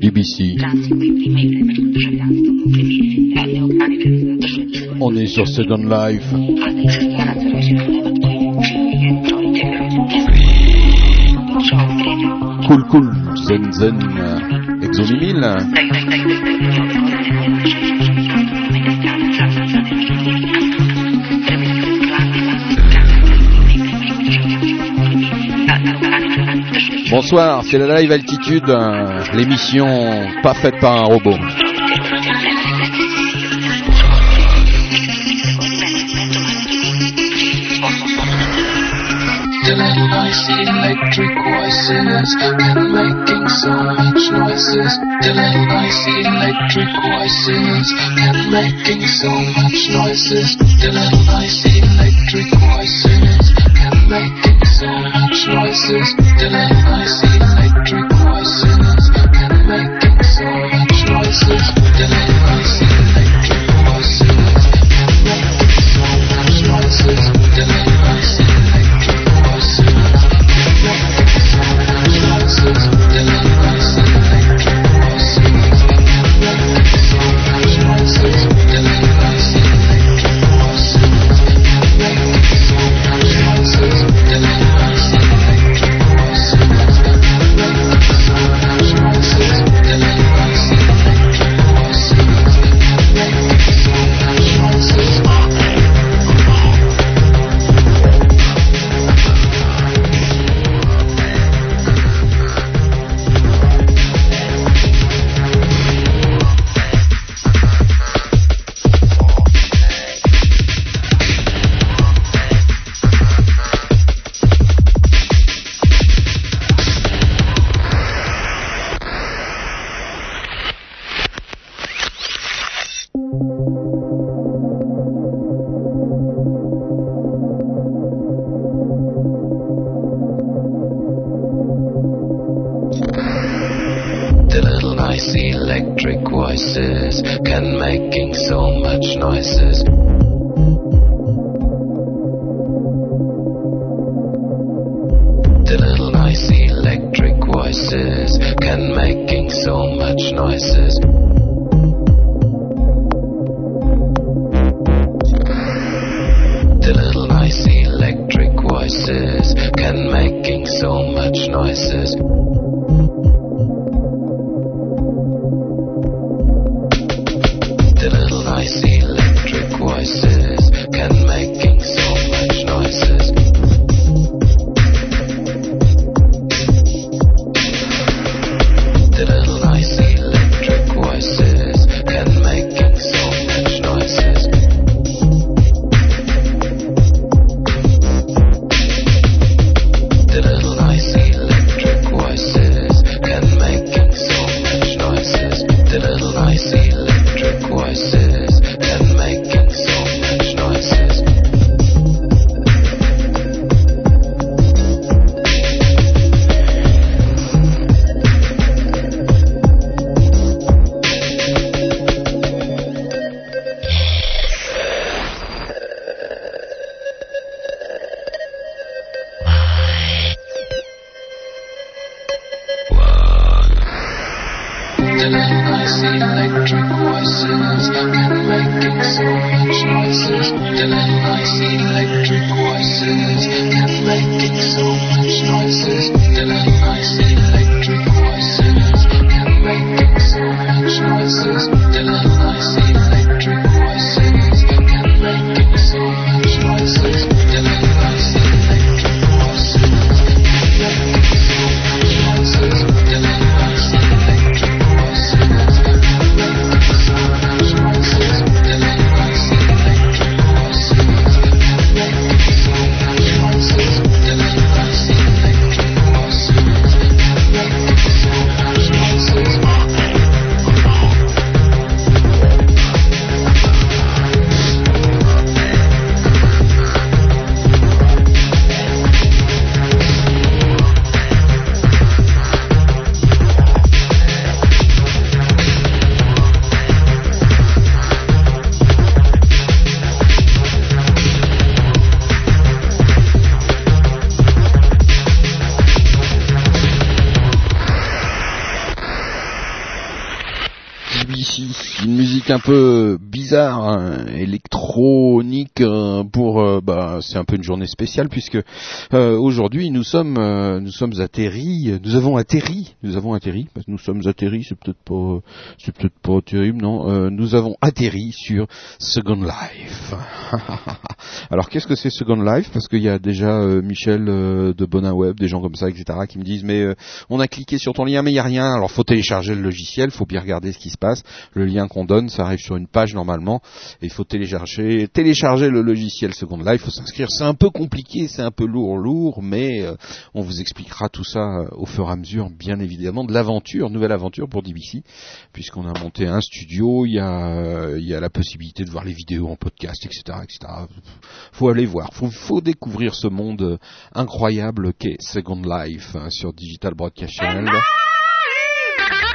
BBC. On est sur Second Life. Cool, cool. Zen, zen. Exo Bonsoir, c'est la Live Altitude, euh, l'émission pas faite par un robot. choices. Delay I see electric voices. Can make so choices? Delay I see bizarre, hein, électronique euh, pour euh, bah c'est un peu une journée spéciale puisque euh, aujourd'hui nous sommes nous sommes atterris, nous avons atterri, nous avons atterri, parce que nous sommes atterris, c'est peut-être pas c'est peut-être pas terrible non, nous avons atterri sur Second Life. Alors qu'est-ce que c'est Second Life? Parce qu'il y a déjà Michel de Bonin Web, des gens comme ça, etc. qui me disent mais on a cliqué sur ton lien mais il y a rien, alors faut télécharger le logiciel, faut bien regarder ce qui se passe. Le lien qu'on donne, ça arrive sur une page normalement. Il faut télécharger, télécharger le logiciel Second Life. Il faut s'inscrire. C'est un peu compliqué, c'est un peu lourd, lourd, mais euh, on vous expliquera tout ça euh, au fur et à mesure, bien évidemment, de l'aventure, nouvelle aventure pour DBC, puisqu'on a monté un studio. Il y a, euh, il y a la possibilité de voir les vidéos en podcast, etc., etc. Faut aller voir. Faut, faut découvrir ce monde incroyable qu'est Second Life hein, sur Digital Broadcast Channel.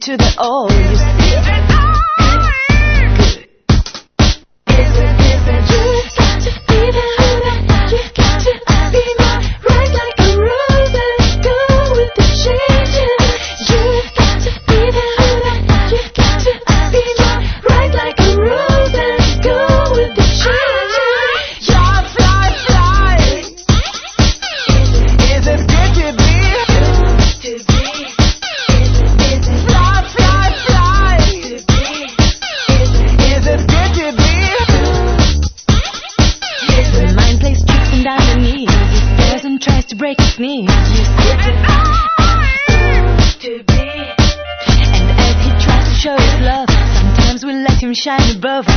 to the old. Shine above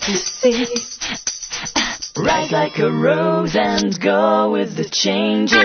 to see. Rise like a rose and go with the changes.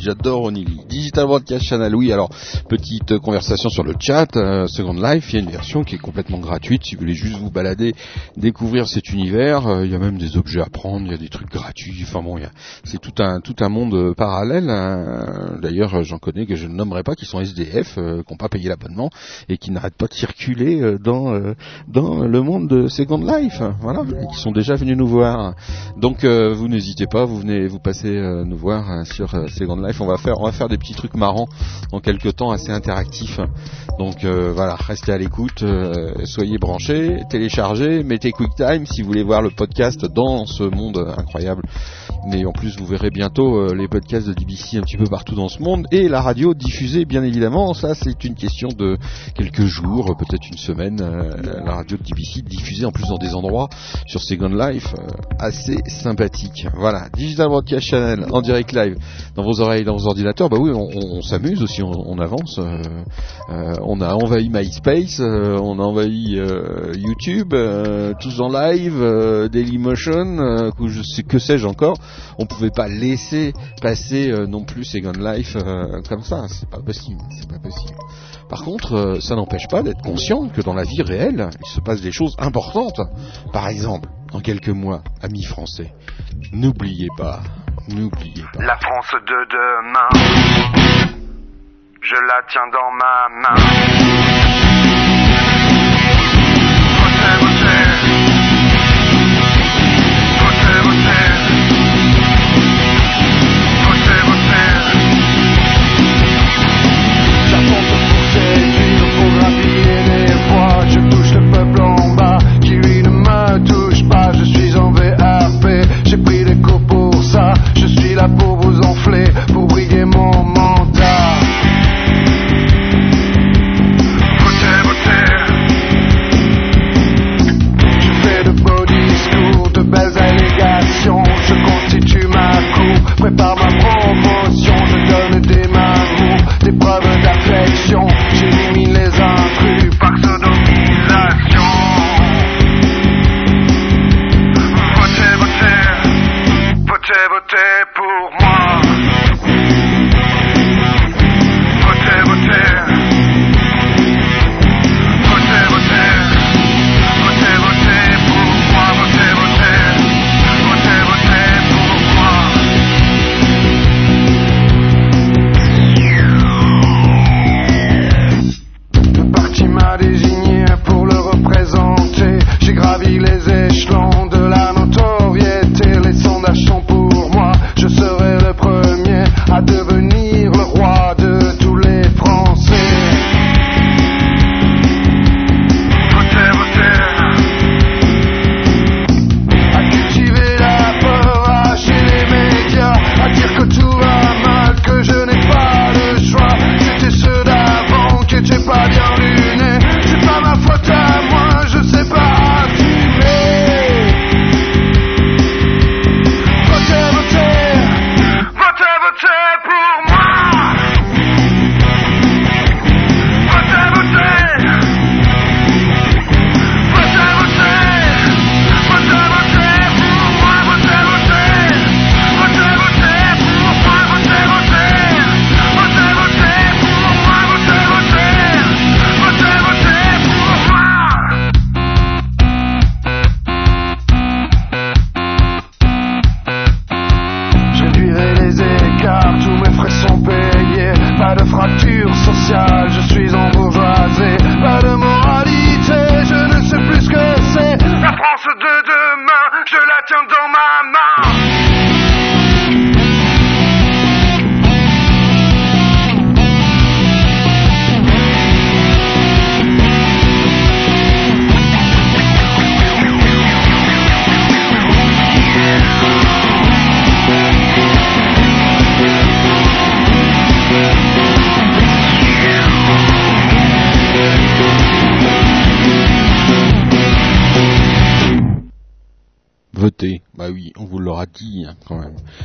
J'adore Onili. Digital Broadcast Channel, oui, alors, petite conversation sur le chat, euh, Second Life, il y a une version qui est complètement gratuite, si vous voulez juste vous balader, découvrir cet univers, euh, il y a même des objets à prendre, il y a des trucs gratuits, enfin bon, c'est tout un, tout un monde euh, parallèle, hein. d'ailleurs j'en connais que je ne nommerai pas, qui sont SDF, qui n'ont pas payé l'abonnement, et qui n'arrêtent pas de circuler dans, dans le monde de Second Life, voilà, qui sont déjà venus nous voir. Donc vous n'hésitez pas, vous venez, vous passez nous voir hein, sur Second Life. On va faire, on va faire des petits trucs marrants en quelques temps, assez interactifs. Donc euh, voilà, restez à l'écoute, euh, soyez branchés, téléchargez, mettez QuickTime si vous voulez voir le podcast dans ce monde incroyable. Mais en plus, vous verrez bientôt euh, les podcasts de DBC un petit peu partout dans ce monde et la radio diffusée, bien évidemment. Ça, c'est une question de quelques jours, peut-être une semaine. euh, la radio de DBC diffusée en plus dans des endroits sur Second Life euh, assez sympathiques. Voilà, Digital Broadcast Channel en direct live dans vos oreilles, dans vos ordinateurs. Bah oui, on, s'amuse aussi, on, avance. euh, euh, on a envahi MySpace, euh, on a envahi euh, YouTube, euh, tous en live, euh, Dailymotion, euh, que sais-je encore. On pouvait pas laisser passer euh, non plus Second Life euh, comme ça, c'est pas possible. Par contre, euh, ça n'empêche pas d'être conscient que dans la vie réelle, il se passe des choses importantes. Par exemple, dans quelques mois, amis français, n'oubliez pas, n'oubliez pas. La France de demain, je la tiens dans ma main.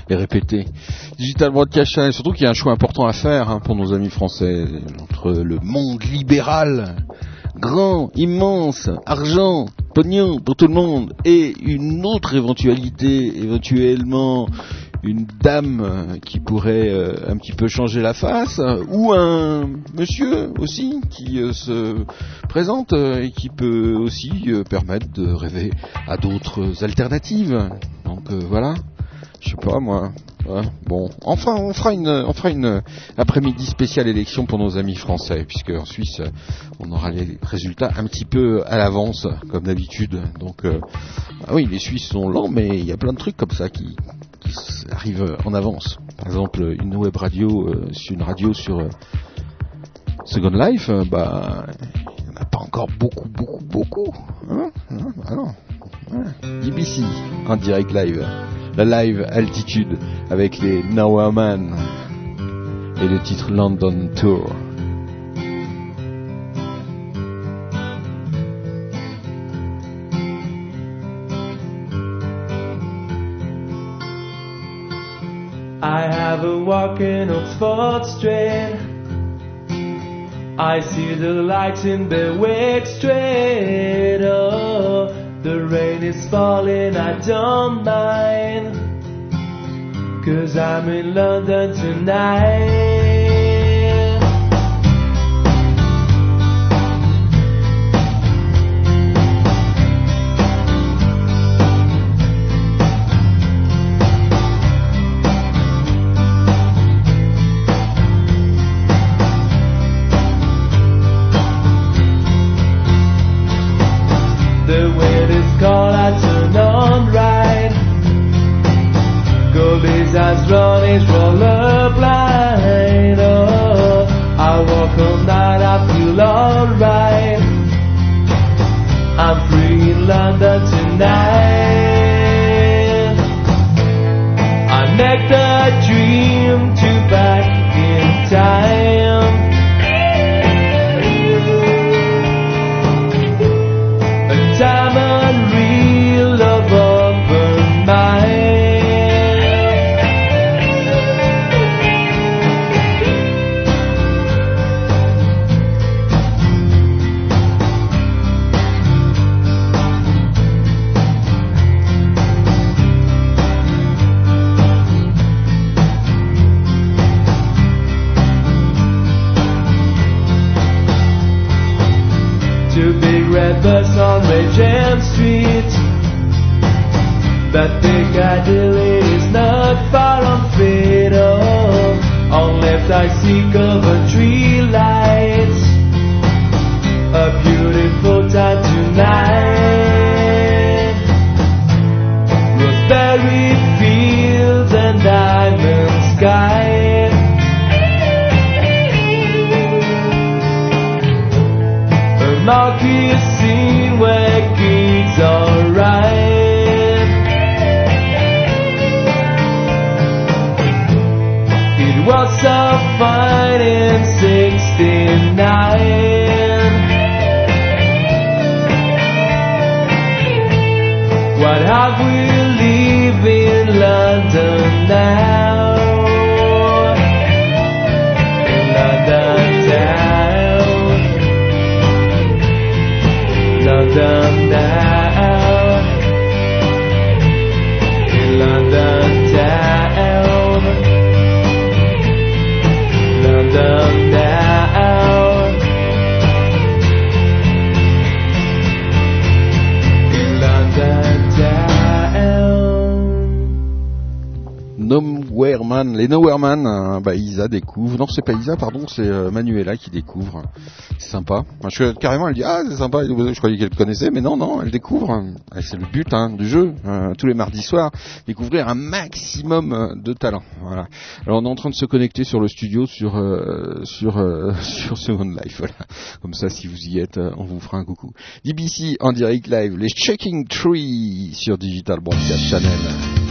Et répétez. Digital Broadcast Channel, surtout qu'il y a un choix important à faire hein, pour nos amis français, entre le monde libéral, grand, immense, argent, pognon pour tout le monde, et une autre éventualité, éventuellement une dame euh, qui pourrait euh, un petit peu changer la face, ou un monsieur aussi qui euh, se présente euh, et qui peut aussi permettre de rêver à d'autres alternatives. Donc voilà, je sais pas moi. Bon, enfin, on fera une, on fera une après-midi spéciale élection pour nos amis français, puisque en Suisse, on aura les résultats un petit peu à l'avance, comme d'habitude. Donc, euh, ah oui, les Suisses sont lents, mais il y a plein de trucs comme ça qui, arrivent en avance. par exemple une web radio, euh, une radio sur euh, Second Life, euh, bah il n'y en a pas encore beaucoup, beaucoup, beaucoup. Hein Hein Bah non. Ouais. BBC en direct live, la live altitude avec les Nowhere Man et le titre London Tour. I have a walk in Oxford Street. I see the lights in Berwick Street. Oh, the rain is falling, I don't mind. Cause I'm in London tonight. Eyes run his roller On seek of a tree lights. A beautiful time tonight. Roseberry fields and diamond sky. A marquee scene where gigs are right. Was we Les Nowhere Man, hein, bah Isa découvre. Non, c'est pas Isa, pardon, c'est euh, Manuela qui découvre. C'est sympa. Carrément, elle dit ah c'est sympa. Je croyais qu'elle connaissait, mais non, non, elle découvre. C'est le but hein, du jeu. euh, tous les mardis soirs, découvrir un maximum euh, de talent. Voilà. Alors on est en train de se connecter sur le studio, sur euh, sur euh, sur Second Life. Comme ça, si vous y êtes, euh, on vous fera un coucou. DBC en direct live, les Checking Tree sur Digital Broadcast Channel.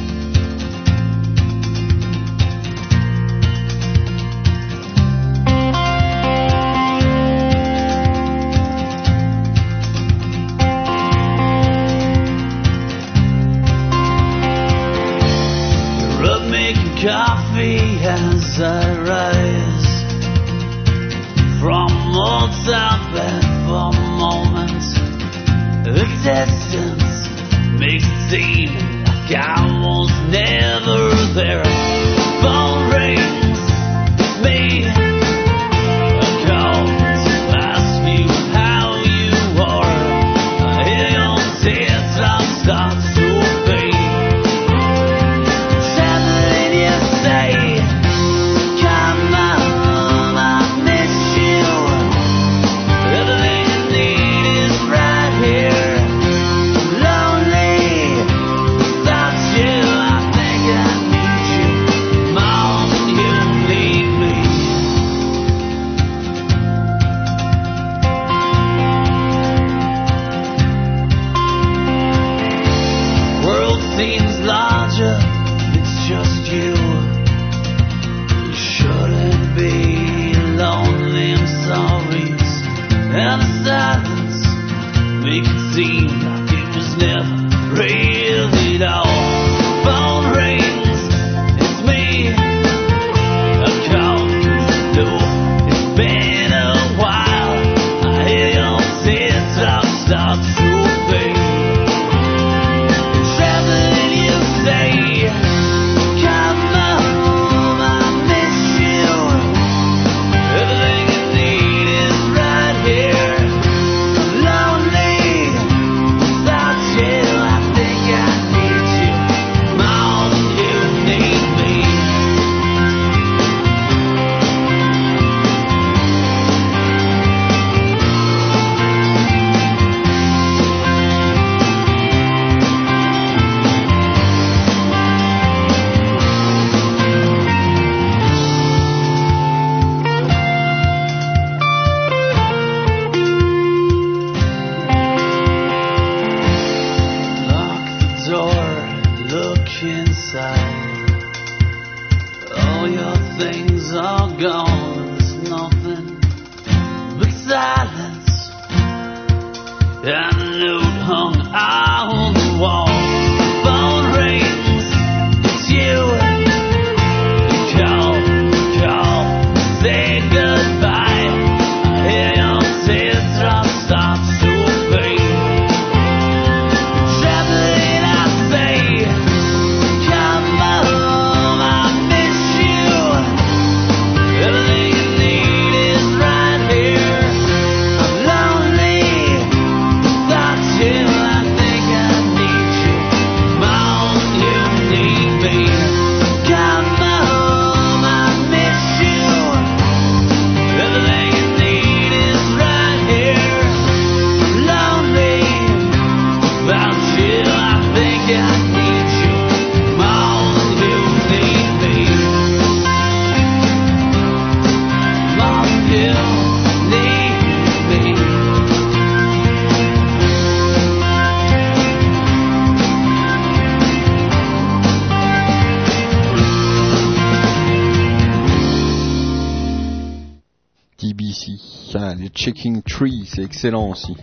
Checking Tree, c'est excellent aussi.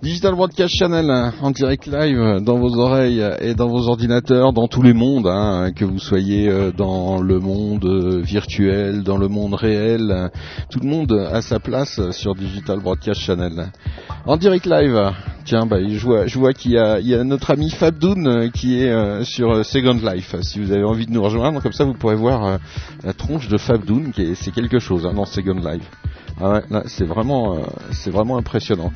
Digital Broadcast Channel hein, en direct live euh, dans vos oreilles et dans vos ordinateurs, dans tous les mondes, hein, que vous soyez euh, dans le monde euh, virtuel, dans le monde réel, euh, tout le monde a sa place euh, sur Digital Broadcast Channel. En direct live, tiens, bah, je vois, qu'il y a, notre ami Fabdoun euh, qui est euh, sur euh, Second Life. Si vous avez envie de nous rejoindre, comme ça vous pourrez voir euh, la tronche de Fabdoun, qui est, c'est quelque chose hein, dans Second Life. Ah ouais, c'est vraiment, euh, c'est vraiment impressionnant.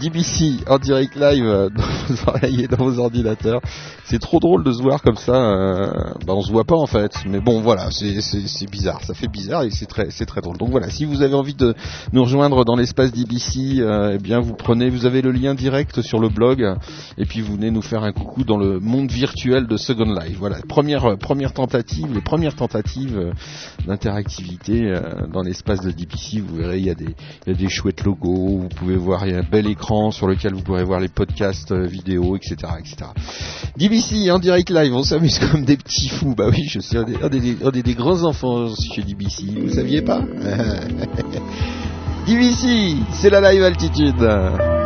DBC en direct live euh, dans vos ordinateurs. C'est trop drôle de se voir comme ça. Euh, bah, on se voit pas en fait, mais bon, voilà, c'est, bizarre. Ça fait bizarre et c'est très, c'est très drôle. Donc voilà, si vous avez envie de nous rejoindre dans l'espace DBC, euh, eh bien vous prenez, vous avez le lien direct sur le blog et puis vous venez nous faire un coucou dans le monde virtuel de Second Life. Voilà, première, euh, première tentative, les premières tentatives d'interactivité dans l'espace de DBC. Vous verrez, il y, a des, il y a des chouettes logos, vous pouvez voir, il y a un bel écran sur lequel vous pourrez voir les podcasts vidéo, etc., etc. DBC en direct live, on s'amuse comme des petits fous. Bah oui, je suis un des, un des, un des grands enfants chez DBC, vous saviez pas? DBC, c'est la live altitude.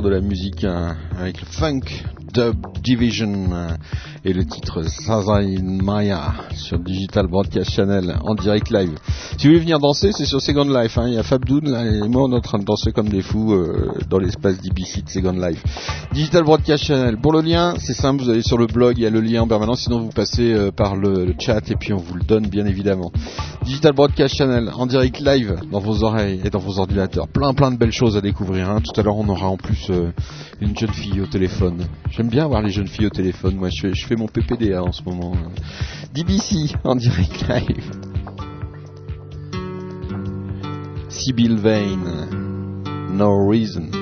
De la musique hein, avec le funk dub division euh, et le titre Sazai Maya sur Digital Broadcast Channel en direct live. Si vous voulez venir danser, c'est sur Second Life. hein. Il y a Fabdoun là, et moi on est en train de danser comme des fous euh, dans l'espace de Second Life. Digital Broadcast Channel. Pour le lien, c'est simple, vous allez sur le blog, il y a le lien en permanence, sinon vous passez euh, par le, le chat et puis on vous le donne bien évidemment. Digital Broadcast Channel en direct live dans vos oreilles et dans vos ordinateurs. Plein plein de belles choses à découvrir. hein. Tout à l'heure on aura en plus euh, une jeune fille au téléphone. J'aime bien voir les jeunes filles au téléphone. Moi je, je fais mon PPDA en ce moment. DBC en direct live. Sibyl Vane. No reason.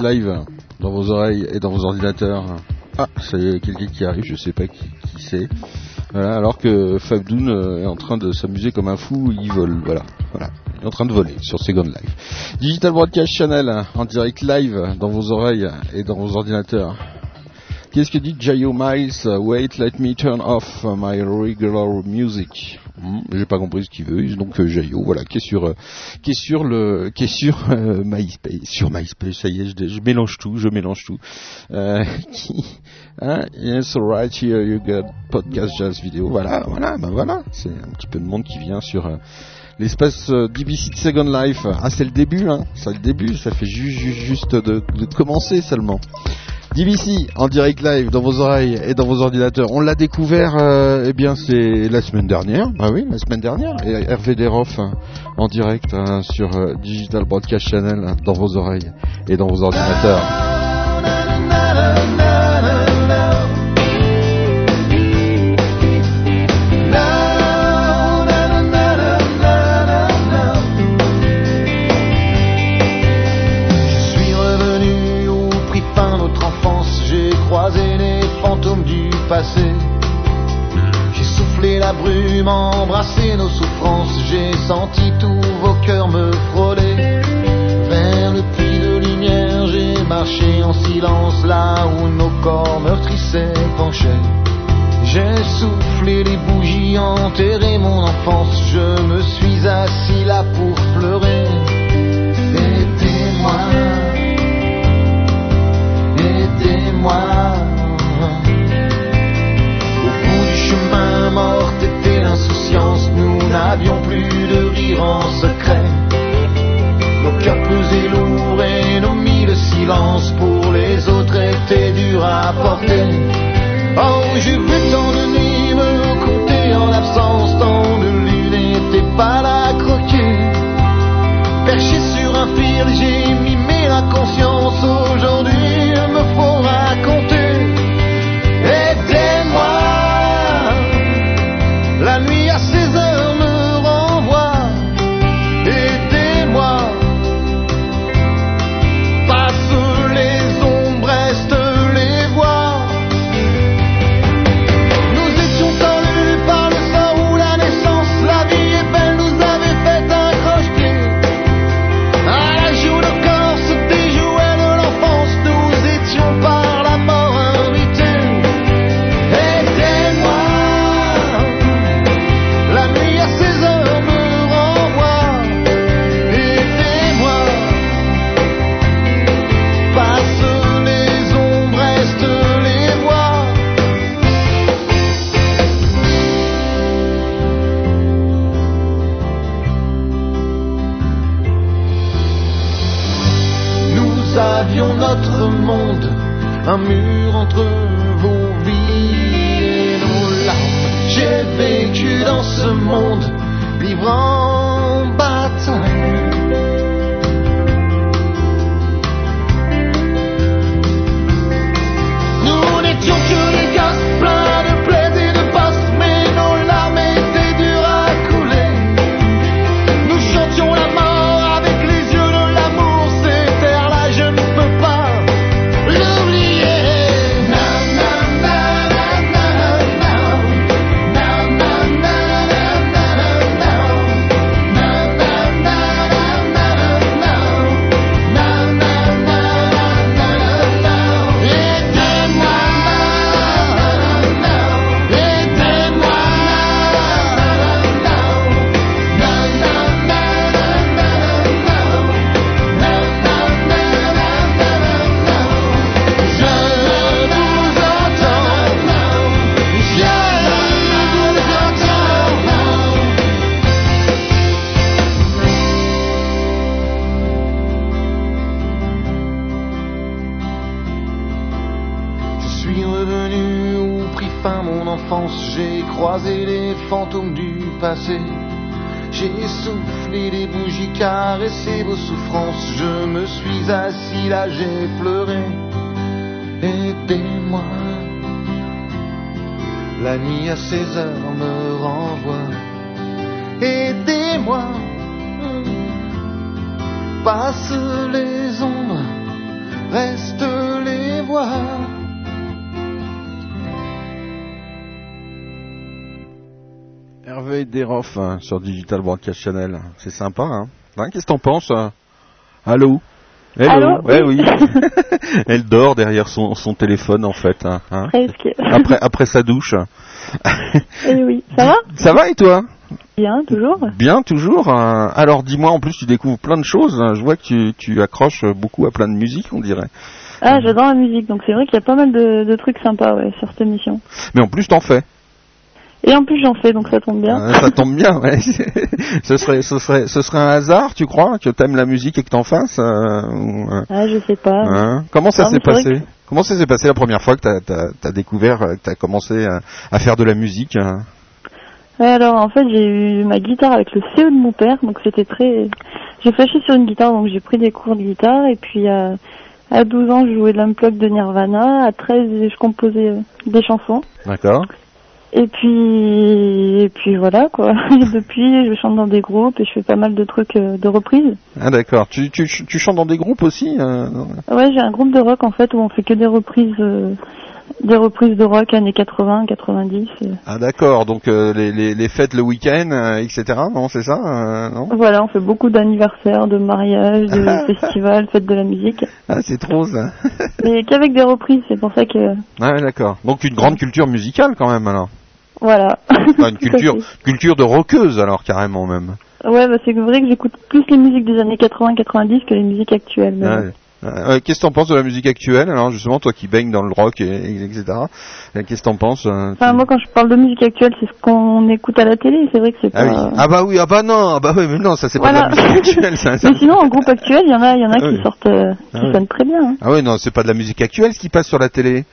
Live dans vos oreilles et dans vos ordinateurs. Ah, ça y est, quelqu'un qui arrive, je sais pas qui, c'est. Alors que Fabdoun euh, est en train de s'amuser comme un fou, il vole, voilà, voilà. Il est en train de voler sur Second Life. Digital Broadcast Channel en direct live dans vos oreilles et dans vos ordinateurs. Qu'est-ce que dit Jayo Miles? Wait, let me turn off my regular music. Hmm, J'ai pas compris ce qu'il veut. Donc Jayo, voilà, qui est sur, euh, qui est sur le, qui est sur euh, MySpace, sur MySpace. Ça y est, je, je mélange tout, je mélange tout. Euh, qui, hein, yes, alright, here you got podcast jazz vidéo. Voilà, voilà, ben voilà. C'est un petit peu de monde qui vient sur. euh, L'espace euh, DBC de Second Life, ah c'est le début, hein, c'est le début, ça fait ju- ju- juste de, de commencer seulement. DBC en direct live dans vos oreilles et dans vos ordinateurs. On l'a découvert, euh, eh bien c'est la semaine dernière. Ah oui, la semaine dernière. Et Hervé Desroff hein, en direct hein, sur euh, Digital Broadcast Channel hein, dans vos oreilles et dans vos ordinateurs. J'ai soufflé la brume, embrassé nos souffrances, j'ai senti tous vos cœurs me frôler. Vers le puits de lumière, j'ai marché en silence là où nos corps meurtris s'épanchaient. J'ai soufflé les bougies, enterré mon enfance, je me suis assis là pour pleurer. Aidez-moi, aidez-moi. Morte était l'insouciance, nous n'avions plus de rire en secret. Nos cœurs pesaient lourd et nos mille silences pour les autres étaient durs à porter. Oh, j'ai vu tant de nuits me compter en absence, tant de lune n'était pas là croquer. Perché sur un fil, j'ai mimé la conscience. Aujourd'hui, Notre monde, un mur entre vos vies et nos larmes. J'ai vécu dans ce monde, vivre en bataille. Nous n'étions que 16 heures me renvoie. Aidez-moi, Passent les ombres, restent les voix. Hervé Desroff hein, sur Digital Broadcast Channel. C'est sympa, hein, Hein, Qu'est-ce que t'en penses hein? Allô? Hello Allô Ouais, oui. Elle dort derrière son, son téléphone, en fait. hein, hein. Après sa douche. Eh oui, ça va Ça va et toi Bien, toujours. Bien, toujours. hein. Alors, dis-moi, en plus, tu découvres plein de choses. hein. Je vois que tu, tu accroches beaucoup à plein de musique, on dirait. Ah, j'adore la musique, donc c'est vrai qu'il y a pas mal de, de trucs sympas ouais, sur cette émission. Mais en plus, t'en fais. Et en plus, j'en fais, donc ça tombe bien. Euh, ça tombe bien, ouais. ce serait, ce serait, ce serait un hasard, tu crois, que t'aimes la musique et que t'en fasses euh, ou, euh, Ah, je sais pas. hein Comment ça s'est passé Comment ça s'est passé la première fois que t'as, t'as découvert, euh, que t'as commencé à, à faire de la musique hein? Ouais, alors en fait, j'ai eu ma guitare avec le CE de mon père, donc c'était très. J'ai flashé sur une guitare, donc j'ai pris des cours de guitare, et puis à, à 12 ans, je jouais de l'unplug de Nirvana, à 13, je composais euh, des chansons. D'accord. Et puis, et puis voilà quoi. Et depuis, je chante dans des groupes et je fais pas mal de trucs euh, de reprises. Ah d'accord. Tu, tu, tu chantes dans des groupes aussi euh, Ouais, j'ai un groupe de rock en fait où on fait que des reprises, euh, des reprises de rock années 80, 90. euh. Ah d'accord. Donc les, les, les fêtes le week-end, etc. Non, c'est ça Non? Voilà, on fait beaucoup d'anniversaires, de mariages, de festivals, fêtes de la musique. Ah c'est trop ça. Mais qu'avec des reprises, c'est pour ça que ah ouais, d'accord. Donc une grande culture musicale quand même alors. Voilà. Enfin, une culture, culture de rockeuse alors carrément même. Ouais, bah c'est vrai que j'écoute plus les musiques des années 80-90 que les musiques actuelles. Ouais. bon. Euh, qu'est-ce que t'en penses de la musique actuelle alors justement toi qui baignes dans le rock et, et- etc. euh, Qu'est-ce que t'en penses euh, Enfin, moi, quand je parle de musique actuelle, c'est ce qu'on écoute à la télé. C'est vrai que c'est Ah pas. oui. Ah bah oui, ah bah non, ah bah oui, mais non, ça c'est Voilà. pas de la musique actuelle, ça. ça- Mais sinon, en groupe actuel, il y en a, il y en a Ah qui oui. sortent, euh, qui Ah oui. sonnent très bien. hein. Ah oui, non, c'est pas de la musique actuelle ce qui passe sur la télé.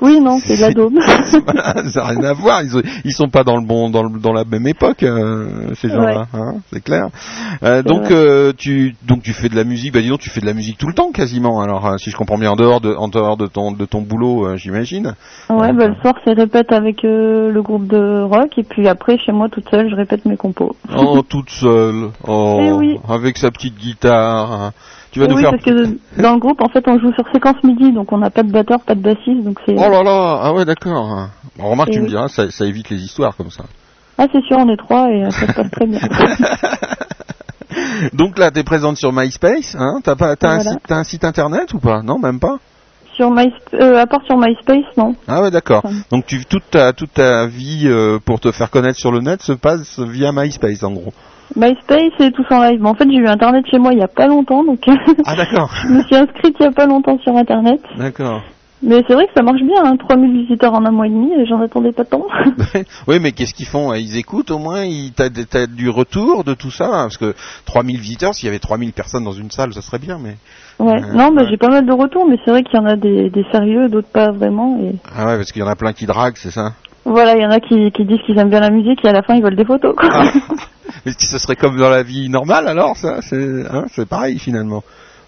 Oui, non, c'est de la daube. Voilà, ça n'a rien à voir. Ils, ils sont pas dans le bon, dans, le- dans la même époque, euh, ces gens-là. hein, c'est clair. Euh, donc, euh, tu, donc tu fais de la musique. Bah dis donc, tu fais de la musique tout le temps quasiment. Alors, si je comprends bien, en dehors de, en dehors de ton, de ton boulot, j'imagine. Ouais, bah, le soir, c'est répète avec le groupe de rock, et puis après, chez moi, toute seule, je répète mes compos. Oh, toute seule. Oh, Eh oui. avec sa petite guitare. Tu vas Et nous oui, faire. parce que dans le groupe, en fait, on joue sur séquence midi, donc on n'a pas de batteur, pas de bassiste, donc c'est... Oh là là, ah ouais, d'accord. Bon, remarque, tu me diras, ça, ça évite les histoires comme ça. Ah, c'est sûr, on est trois, et euh, ça se passe très bien. Donc là, t'es présente sur MySpace, hein? T'as pas, t'as un, Voilà. site- un site internet ou pas? Non, même pas? sur My... euh, à part sur MySpace, non. Ah ouais, d'accord. Enfin. Donc tu, toute ta, toute ta vie euh, pour te faire connaître sur le net se passe via MySpace, en gros. MySpace et tout en live. Mais en fait, j'ai eu Internet chez moi il y a pas longtemps, donc Ah d'accord. je me suis inscrite il y a pas longtemps sur Internet. D'accord. Mais c'est vrai que ça marche bien, hein, 3000 visiteurs en un mois et demi, j'en attendais pas tant. oui, mais qu'est-ce qu'ils font Ils écoutent au moins ils, T'as t'as du retour de tout ça hein, Parce que 3000 visiteurs, s'il y avait 3000 personnes dans une salle, ça serait bien, mais... Ouais, Euh, non, bah, ouais. j'ai pas mal de retours, mais c'est vrai qu'il y en a des, des sérieux, d'autres pas vraiment. Et Ah ouais, parce qu'il y en a plein qui draguent, c'est ça? Voilà, il y en a qui, qui disent qu'ils aiment bien la musique et à la fin ils veulent des photos. Quoi. Ah. Mais ce serait comme dans la vie normale alors, ça C'est hein, pareil finalement.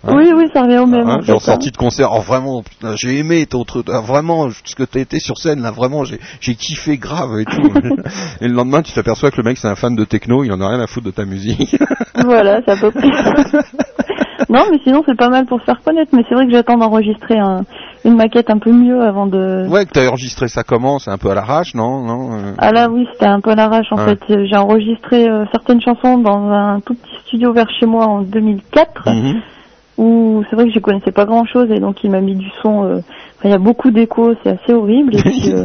Hein oui, oui, ça revient au même. Hein, en fait, genre hein. sortie de concert, oh vraiment, j'ai aimé ton truc, ah, vraiment, ce que t'as été sur scène là, vraiment, j'ai j'ai kiffé grave et tout. et le lendemain, tu t'aperçois que le mec c'est un fan de techno, il en a rien à foutre de ta musique. Voilà, c'est à peu près. non, mais sinon c'est pas mal pour se faire connaître. Mais c'est vrai que j'attends d'enregistrer un, une maquette un peu mieux avant de. ouais, que t'as enregistré ça comment C'est un peu à l'arrache, non Non. euh, Ah là oui, c'était un peu à l'arrache en Ouais. fait. J'ai enregistré euh, certaines chansons dans un tout petit studio vers chez moi en 2004, mhm. où c'est vrai que je connaissais pas grand chose et donc il m'a mis du son. euh, enfin, il y a beaucoup d'échos, c'est assez horrible. Et puis, euh,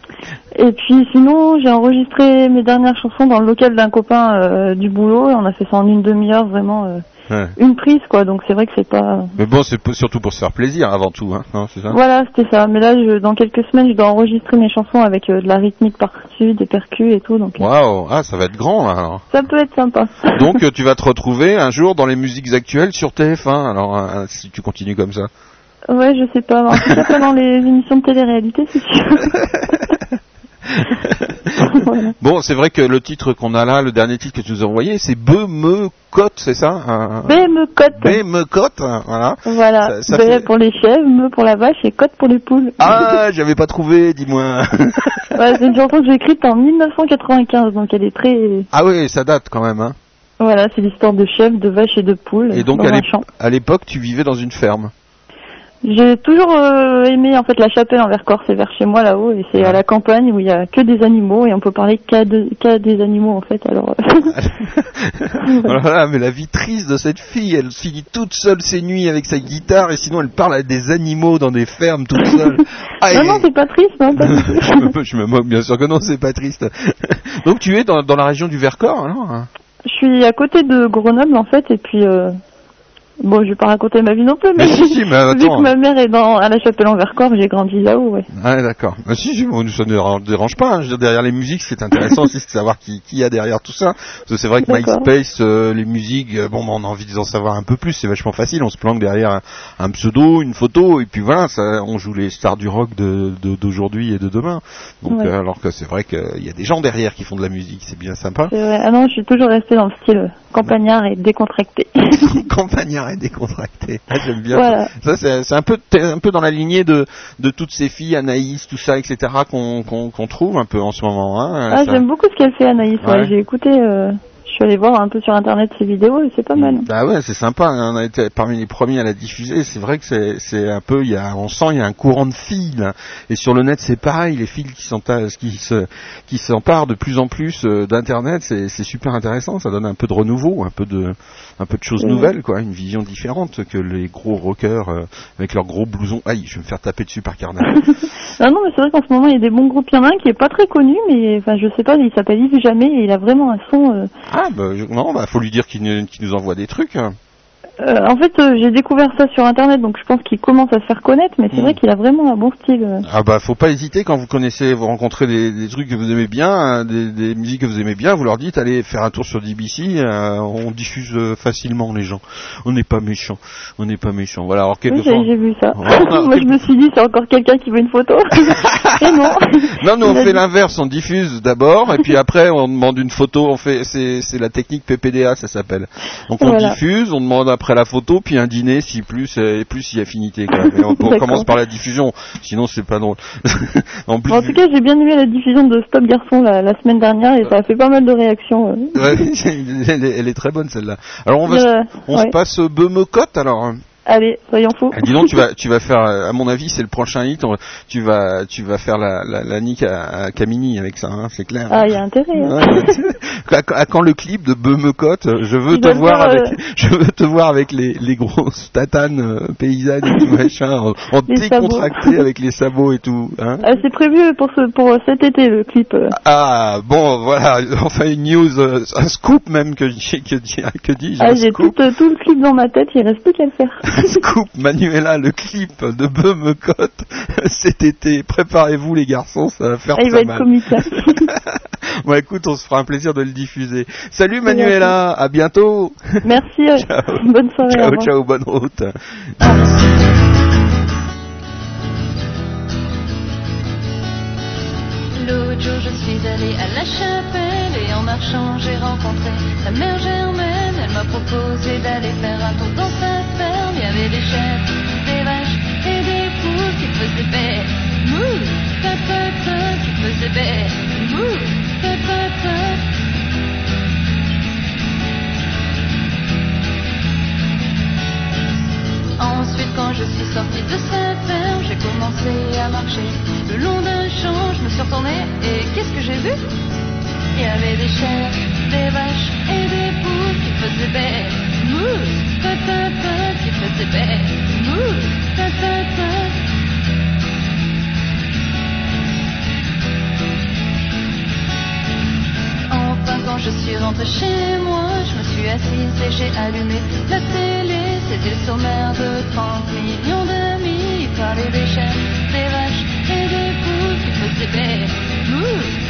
et puis sinon, j'ai enregistré mes dernières chansons dans le local d'un copain du boulot. Et on a fait ça en une demi-heure, vraiment Ouais. une prise quoi. Donc c'est vrai que c'est pas. Mais bon, c'est surtout pour se faire plaisir avant tout, hein, non, c'est ça? Voilà, c'était ça. Mais là, je, dans quelques semaines, je dois enregistrer mes chansons avec euh, de la rythmique par-dessus, des percus et tout. Donc euh, Waouh, ah, ça va être grand là. Alors. ça peut être sympa. Donc euh, tu vas te retrouver un jour dans les musiques actuelles sur TF1. Alors euh, si tu continues comme ça. Ouais, je sais pas. En tout cas, pas dans les émissions de télé-réalité, c'est sûr. voilà. Bon, c'est vrai que le titre qu'on a là, le dernier titre que tu nous as envoyé, c'est Be me cote, c'est ça Un- B me cote. Be me cote, hein, voilà. Voilà. Ça- ça fait- pour les chèvres, me pour la vache et cote pour les poules. Ah, j'avais pas trouvé, dis-moi. Ouais, c'est une chanson que j'ai écrite en 1995, donc elle est très. ah oui, ça date quand même, hein. Voilà, c'est l'histoire de chèvres, de vaches et de poules Et donc dans à l'époque, tu vivais dans une ferme. J'ai toujours euh, aimé en fait la chapelle en Vercors, c'est vers chez moi là-haut et c'est à la campagne où il y a que des animaux et on peut parler qu'à de- qu'à des animaux en fait. Alors euh, Voilà, mais la vie triste de cette fille, elle finit toute seule ses nuits avec sa guitare et sinon elle parle à des animaux dans des fermes toute seule. Ah, non et- non c'est pas triste, non pas je, me, je me moque, bien sûr que non, c'est pas triste. Donc tu es dans, dans la région du Vercors, alors? Hein Je suis à côté de Grenoble en fait et puis euh, bon je vais pas raconter ma vie non plus mais, Mais si, si, mais vu attends. que ma mère est dans à la chapelle en Vercors, j'ai grandi là-haut ouais. Ah d'accord. Ah, si, si, bon, ça ne dérange, pas. hein. Je veux dire, derrière les musiques, c'est intéressant aussi de savoir qui, qui y a derrière tout ça. Parce que c'est vrai que. MySpace, euh, les musiques, euh, bon, bah, on a envie d'en savoir un peu plus. C'est vachement facile. On se planque derrière un, un pseudo, une photo, et puis voilà, ça, on joue les stars du rock de de- d'aujourd'hui et de demain. Donc, Ouais. euh, alors que c'est vrai qu'il y a des gens derrière qui font de la musique. C'est bien sympa. Ah non, je suis toujours restée dans le style campagnard et décontracté. Campagnard et décontracté. Ah, j'aime bien. Voilà. Ça, c'est c'est un peu, un peu dans la lignée de, de toutes ces filles, Anaïs, tout ça, etc., qu'on qu'on qu'on trouve un peu en ce moment. Hein, Ah, j'aime beaucoup ce qu'elle fait Anaïs. ouais. Ouais. J'ai écouté, euh, je suis allée voir un peu sur internet ses vidéos et c'est pas mal. Bah ouais, c'est sympa. hein, On a été parmi les premiers à la diffuser. C'est vrai que c'est c'est un peu, il y a, on sent il y a un courant de filles. là. Et sur le net, c'est pareil. Les filles qui qui se qui s'emparent de plus en plus euh, d'internet, c'est c'est super intéressant. Ça donne un peu de renouveau, un peu de un peu de choses nouvelles, quoi. Une vision différente que les gros rockers euh, avec leurs gros blousons. Aïe, je vais me faire taper dessus par Carnal. Ah non, mais c'est vrai qu'en ce moment il y a des bons groupes. Il y en a un qui est pas très connu, mais enfin je sais pas, il s'appelle Yves Jamais et il a vraiment un son. euh, ah bah non, bah faut lui dire qu'il nous envoie des trucs. hein. Euh, en fait, euh, j'ai découvert ça sur internet, donc je pense qu'il commence à se faire connaître, mais c'est Mm. vrai qu'il a vraiment un bon style. euh. Ah bah faut pas hésiter quand vous connaissez, vous rencontrez des, des trucs que vous aimez bien, hein, des, des musiques que vous aimez bien, vous leur dites allez faire un tour sur DBC, euh, on diffuse facilement les gens. On n'est pas méchants, on n'est pas méchants. Voilà alors Oui, j'ai vu ça. Moi je me suis dit c'est encore quelqu'un qui veut une photo. et non. Non, nous on fait l'inverse, on diffuse d'abord et puis après on demande une photo. On fait, c'est c'est la technique PPDA, ça s'appelle. Donc on Voilà. diffuse, on demande après la photo, puis un dîner si plus euh, et plus y affinité. Quoi. Mais on, commence par la diffusion, sinon c'est pas drôle. en plus, en tout cas, j'ai bien aimé la diffusion de Stop Garçon la, la semaine dernière et ça a fait pas mal de réactions. euh. Ouais, elle, est, elle est très bonne celle-là. Alors on va, se- Euh, on ouais. se passe Beumecotte alors. Allez, soyons fous. Ah, dis donc, tu vas, tu vas faire, à mon avis, c'est le prochain hit. on- Tu vas, tu vas faire la, la, la nique à, à Camini avec ça, hein, c'est clair. Ah, il y a intérêt. hein. Ouais. à, à quand le clip de Beumecotte Je veux te voir faire, avec, euh, je veux te voir avec les, les grosses tatanes euh, paysannes et tout machin, en, en décontracté avec les sabots et tout. Hein Euh, c'est prévu pour ce pour cet été le clip. ah bon, voilà, enfin une news, euh, un scoop même que que, que, que dis-je, Ah, j'ai tout, tout le clip dans ma tête, il reste plus qu'à le faire. Scoop Manuela, le clip de Beumecotte cet été. Préparez-vous les garçons, ça va faire Ah, il très va être mal. hein. bon écoute, on se fera un plaisir de le diffuser. Salut Manuela, à bientôt. Merci, euh, bonne soirée. au Ciao ciao, bonne route. L'autre jour, je suis allée à la chapelle et en marchant, j'ai rencontré la mère Germaine. Elle m'a proposé d'aller faire un tour dans sa Il y avait des chèvres, des vaches et des poules qui faisaient bé, mou, ta qui faisaient bé, mou, ta. Ensuite, quand je suis sortie de sa ferme, j'ai commencé à marcher le long d'un champ. Je me suis retournée et qu'est-ce que j'ai vu? Il y avait des chèvres, des vaches et des poules qui faisaient bé, mou, ta ta ta, qui faisaient ta ta ta. Enfin, quand je suis rentrée chez moi, je me suis assise et j'ai allumé la télé. C'était le sommaire de 30 millions d'amis. Il parlait des chèvres, des vaches et des poules qui faisaient bé, mou,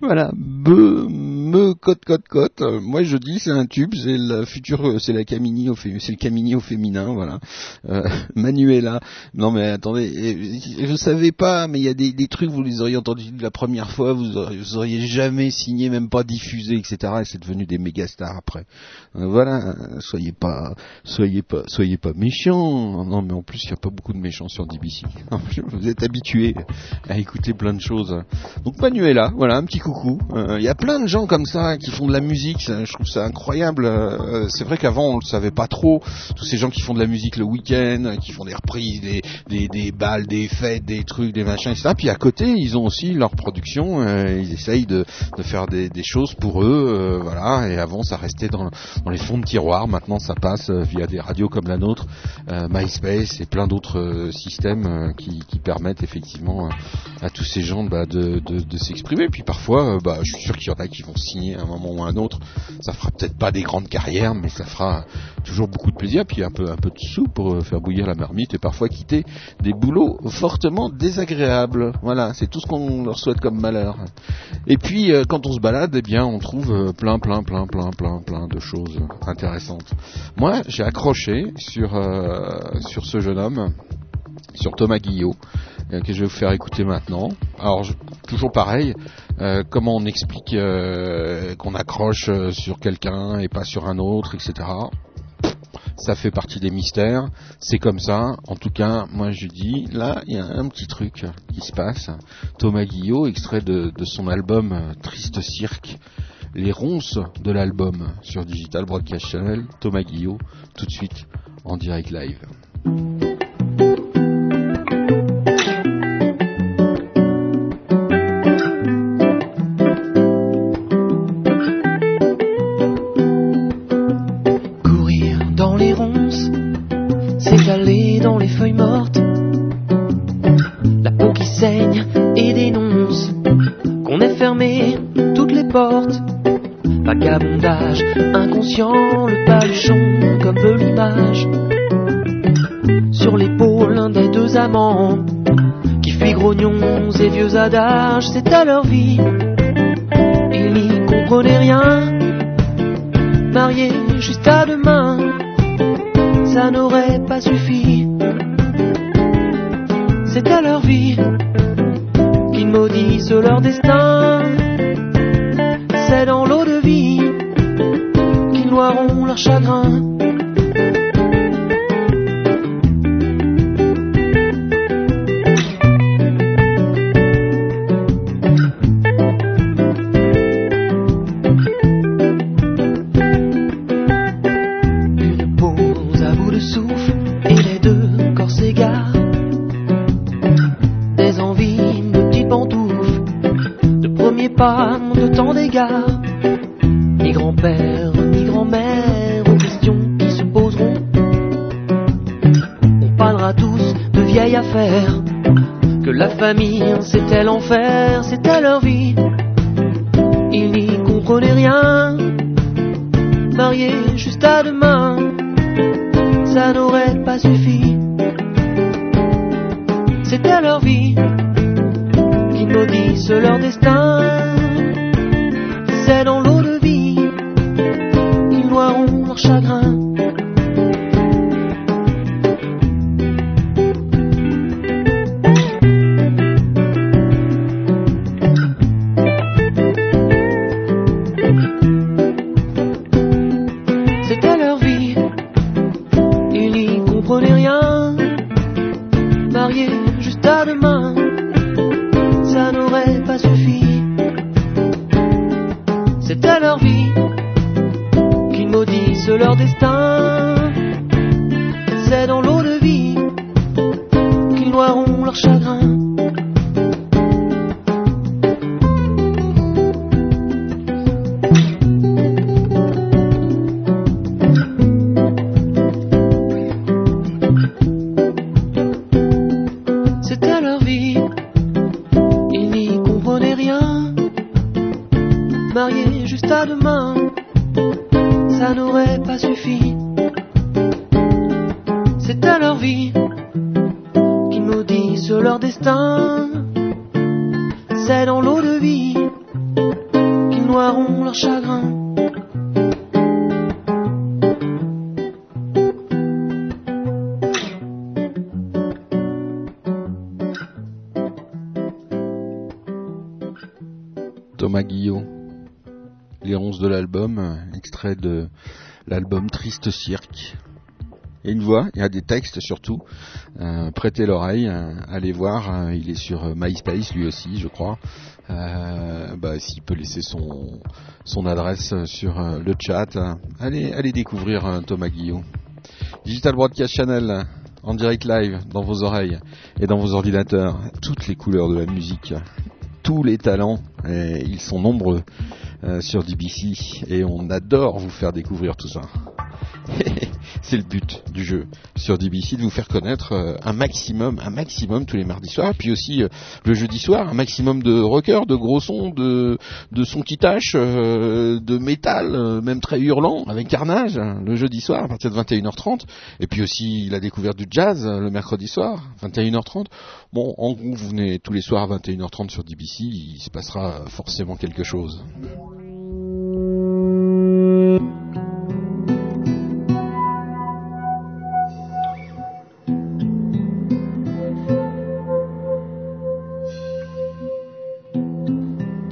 voilà, Be me, cote, cote, cote. Moi, je dis, c'est un tube, c'est la future, c'est la Camini au c'est le Camini au féminin, voilà. Euh, Manuela. Non, mais attendez, je savais pas, mais il y a des, trucs, vous les auriez entendus la première fois, vous auriez, vous auriez jamais signé, même pas diffusé, etc. Et c'est devenu des méga stars après. Euh, voilà, soyez pas, soyez pas, soyez pas méchants. Non, mais en plus, il y a pas beaucoup de méchants sur DBC. Vous êtes habitués à écouter plein de choses. Donc Manuela, voilà, un petit coucou. Euh, Il y a plein de gens comme ça qui font de la musique, je trouve ça incroyable. Euh, c'est vrai qu'avant on le savait pas trop. Tous ces gens qui font de la musique le week-end, qui font des reprises, des, des, des balles, des fêtes, des trucs, des machins, etc. Puis à côté, ils ont aussi leur production. euh, ils essayent de, de faire des, des choses pour eux, euh, voilà. Et avant, ça restait dans, dans les fonds de tiroir. Maintenant, ça passe euh, via des radios comme la nôtre, euh, MySpace et plein d'autres euh, systèmes euh, qui, qui permettent effectivement euh, à tous ces gens bah, de, de, de s'exprimer. Puis parfois, euh, bah, je suis sûr qu'il y en a qui vont signer à un moment ou à un autre. Ça fera peut-être pas des grandes carrières, mais ça fera toujours beaucoup de plaisir. Puis un peu un peu de sous pour euh, faire bouillir la marmite et parfois quitter des boulots fortement désagréables. Voilà, c'est tout ce qu'on leur souhaite comme malheur. Et puis euh, quand on se balade, eh bien, on trouve euh, plein, plein, plein, plein, plein, plein de choses intéressantes. Moi, j'ai accroché sur sur ce jeune homme, sur Thomas Guillot, euh, que je vais vous faire écouter maintenant. Alors, toujours pareil, euh, comment on explique euh, qu'on accroche sur quelqu'un et pas sur un autre, etc. Ça fait partie des mystères, c'est comme ça. En tout cas, moi je dis, là, il y a un petit truc qui se passe. Thomas Guillot, extrait de, de son album Triste Cirque, les ronces de l'album sur Digital Broadcast Channel, Thomas Guillot, tout de suite en direct live. Fermé toutes les portes. Vagabondage inconscient, le paluchon comme l'image. Sur l'épaule des deux amants qui fuient grognons et vieux adages, c'est à leur vie. Ils n'y comprenaient rien mariés juste à demain, ça n'aurait pas suffi. C'est à leur vie maudissent leur destin. C'est dans l'eau de vie qu'ils noieront leur chagrin. famille, Cirque. A une voix, il y a des textes surtout. Euh, prêtez l'oreille, euh, allez voir, euh, il est sur MySpace lui aussi, je crois. Bah, S'il peut laisser son, son adresse sur le chat, allez, allez découvrir Thomas Guillot. Digital Broadcast Channel, en direct live, dans vos oreilles et dans vos ordinateurs, toutes les couleurs de la musique, tous les talents, et ils sont nombreux euh, sur DBC et on adore vous faire découvrir tout ça. C'est le but du jeu sur DBC de vous faire connaître euh, un maximum, un maximum tous les mardis soirs, puis aussi euh, le jeudi soir, un maximum de rockers, de gros sons, de, de sons qui tâchent, euh, de métal, même très hurlant, avec Carnage, hein, le jeudi soir à partir de 21h30, et puis aussi la découverte du jazz le mercredi soir, 21h30. Bon, en gros, vous venez tous les soirs à 21h30 sur DBC, il se passera forcément quelque chose.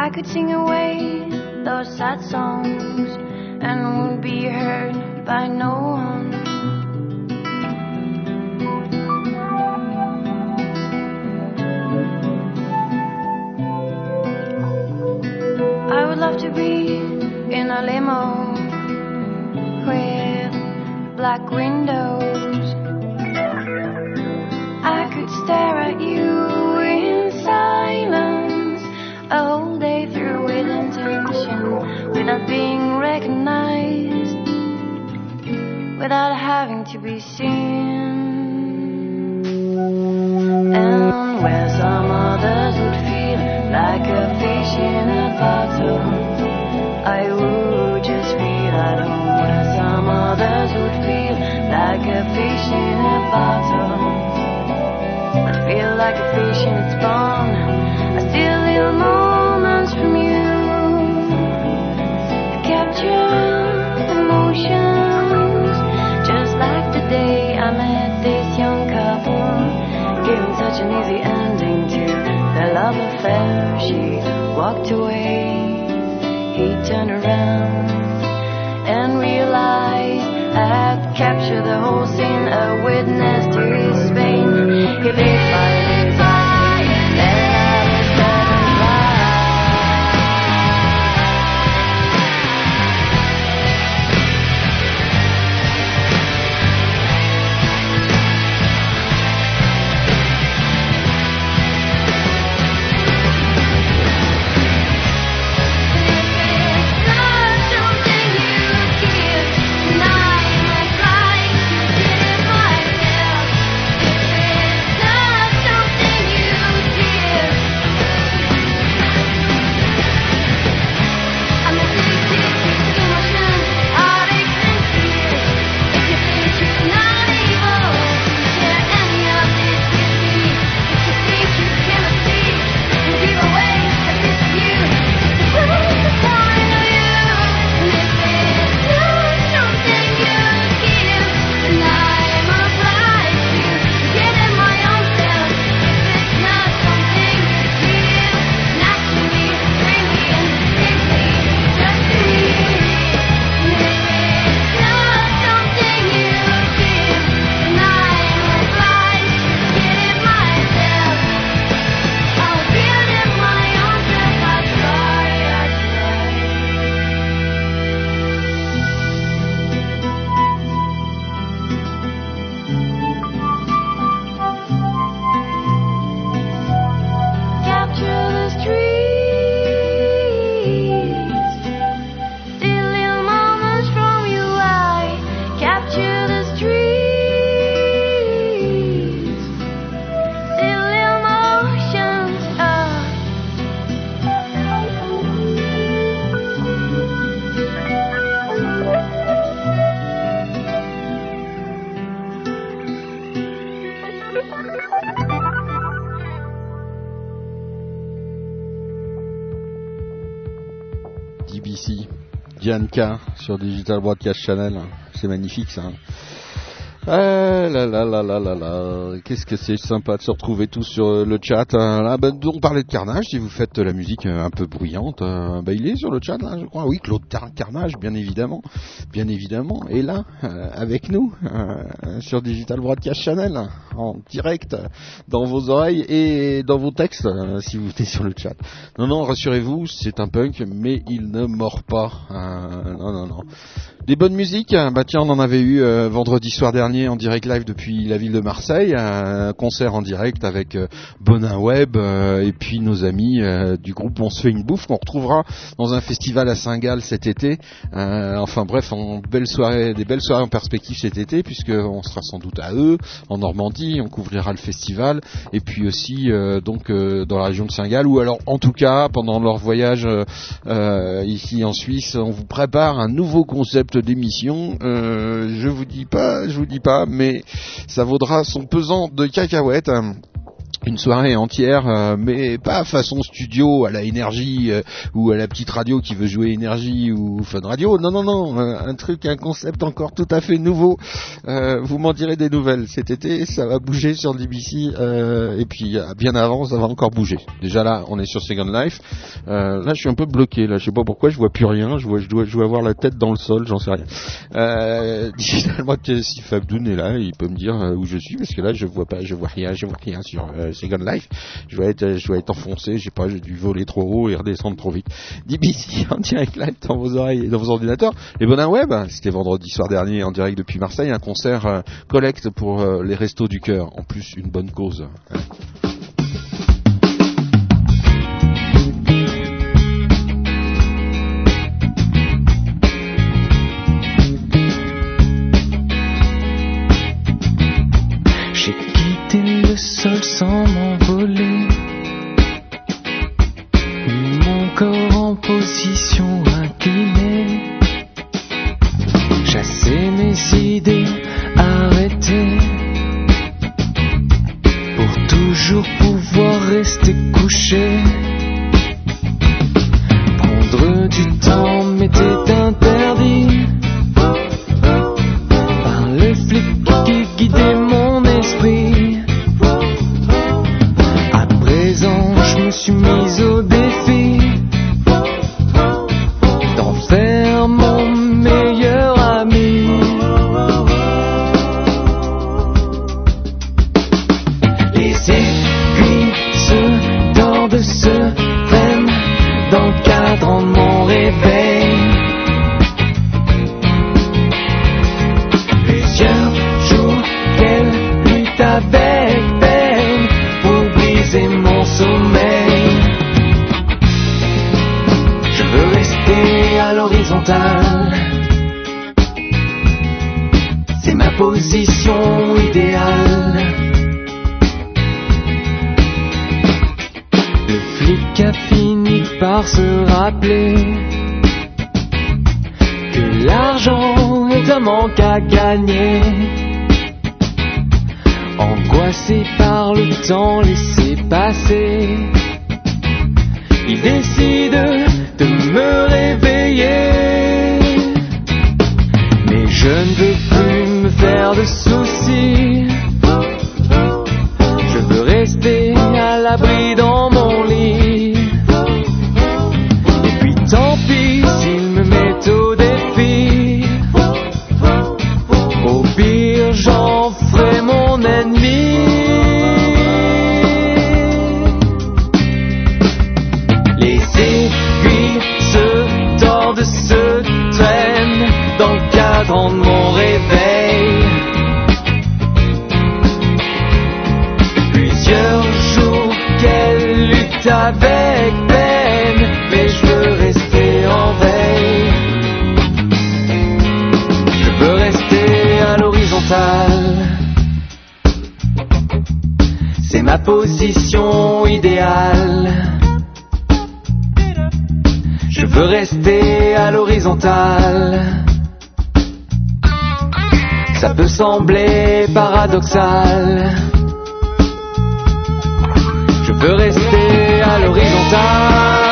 I could sing away those sad songs and would be heard by no one. I would love to be in a limo with black windows. Like a fish in its pond. I steal little moments from you, I capture emotions, just like the day I met this young couple, giving such an easy ending to their love affair. She walked away, Sur Digital Broadcast Channel. C'est magnifique ça. hein. Ah là là là là là là, qu'est-ce que c'est sympa de se retrouver tous sur euh, le chat. hein. Là, ben, on parlait de Carnage, si vous faites la musique euh, un peu bruyante, euh, ben, il est sur le chat là, je crois. Oui, Claude Car- Carnage, bien évidemment, bien évidemment, est là euh, avec nous sur Digital Broadcast Channel en direct dans vos oreilles et dans vos textes si vous êtes sur le chat. Non non, rassurez-vous, c'est un punk, mais il ne mord pas. Non non non. Des bonnes musiques, hein. bah tiens, on en avait eu vendredi soir dernier en direct live depuis la ville de Marseille, un concert en direct avec euh, Bonin Web euh, et puis nos amis euh, du groupe On se fait une bouffe qu'on retrouvera dans un festival à Saint-Gall cet été. Enfin bref, soirée, des belles soirées en perspective cet été puisque on sera sans doute à eux en Normandie, on couvrira le festival et puis aussi donc dans la région de Saint-Gall ou alors en tout cas pendant leur voyage ici en Suisse, on vous prépare un nouveau concept d'émission. Je vous dis pas, je vous dis pas, mais ça vaudra son pesant de cacahuètes. Une soirée entière, euh, mais pas façon studio à la énergie euh, ou à la petite radio qui veut jouer énergie ou fun radio. Non, non, non, euh, un truc, un concept encore tout à fait nouveau. Euh, vous m'en direz des nouvelles cet été. Ça va bouger sur DBC euh, et puis euh, bien avant, ça va encore bouger. Déjà là, on est sur Second Life. Là, je suis un peu bloqué. Là, je sais pas pourquoi, je vois plus rien. Je vois, je dois, je dois avoir la tête dans le sol. J'en sais rien. Euh, Digital que si Fabdoun est là, il peut me dire où je suis parce que là, je vois pas, je vois rien, je vois rien sur euh, Second Life. Je dois être, je dois être enfoncé. J'ai pas, j'ai dû voler trop haut et redescendre trop vite. DBC en direct live dans vos oreilles et dans vos ordinateurs. Les bonins web, c'était vendredi soir dernier en direct depuis Marseille, un concert euh, collecte pour euh, les restos du cœur. En plus, une bonne cause. Sol sans m'envoler. Mon corps en position inclinée. Chasser mes idées, arrêter. Pour toujours pouvoir rester couché. Prendre du temps m'était je se rappeler que l'argent est un manque à gagner. Angoissé par le temps laissé passer, il décide de me réveiller. Mais je ne veux plus me faire de soucis. Je veux rester à l'abri dans ma position idéale. Je veux rester à l'horizontale. Ça peut sembler paradoxal. Je veux rester à l'horizontale.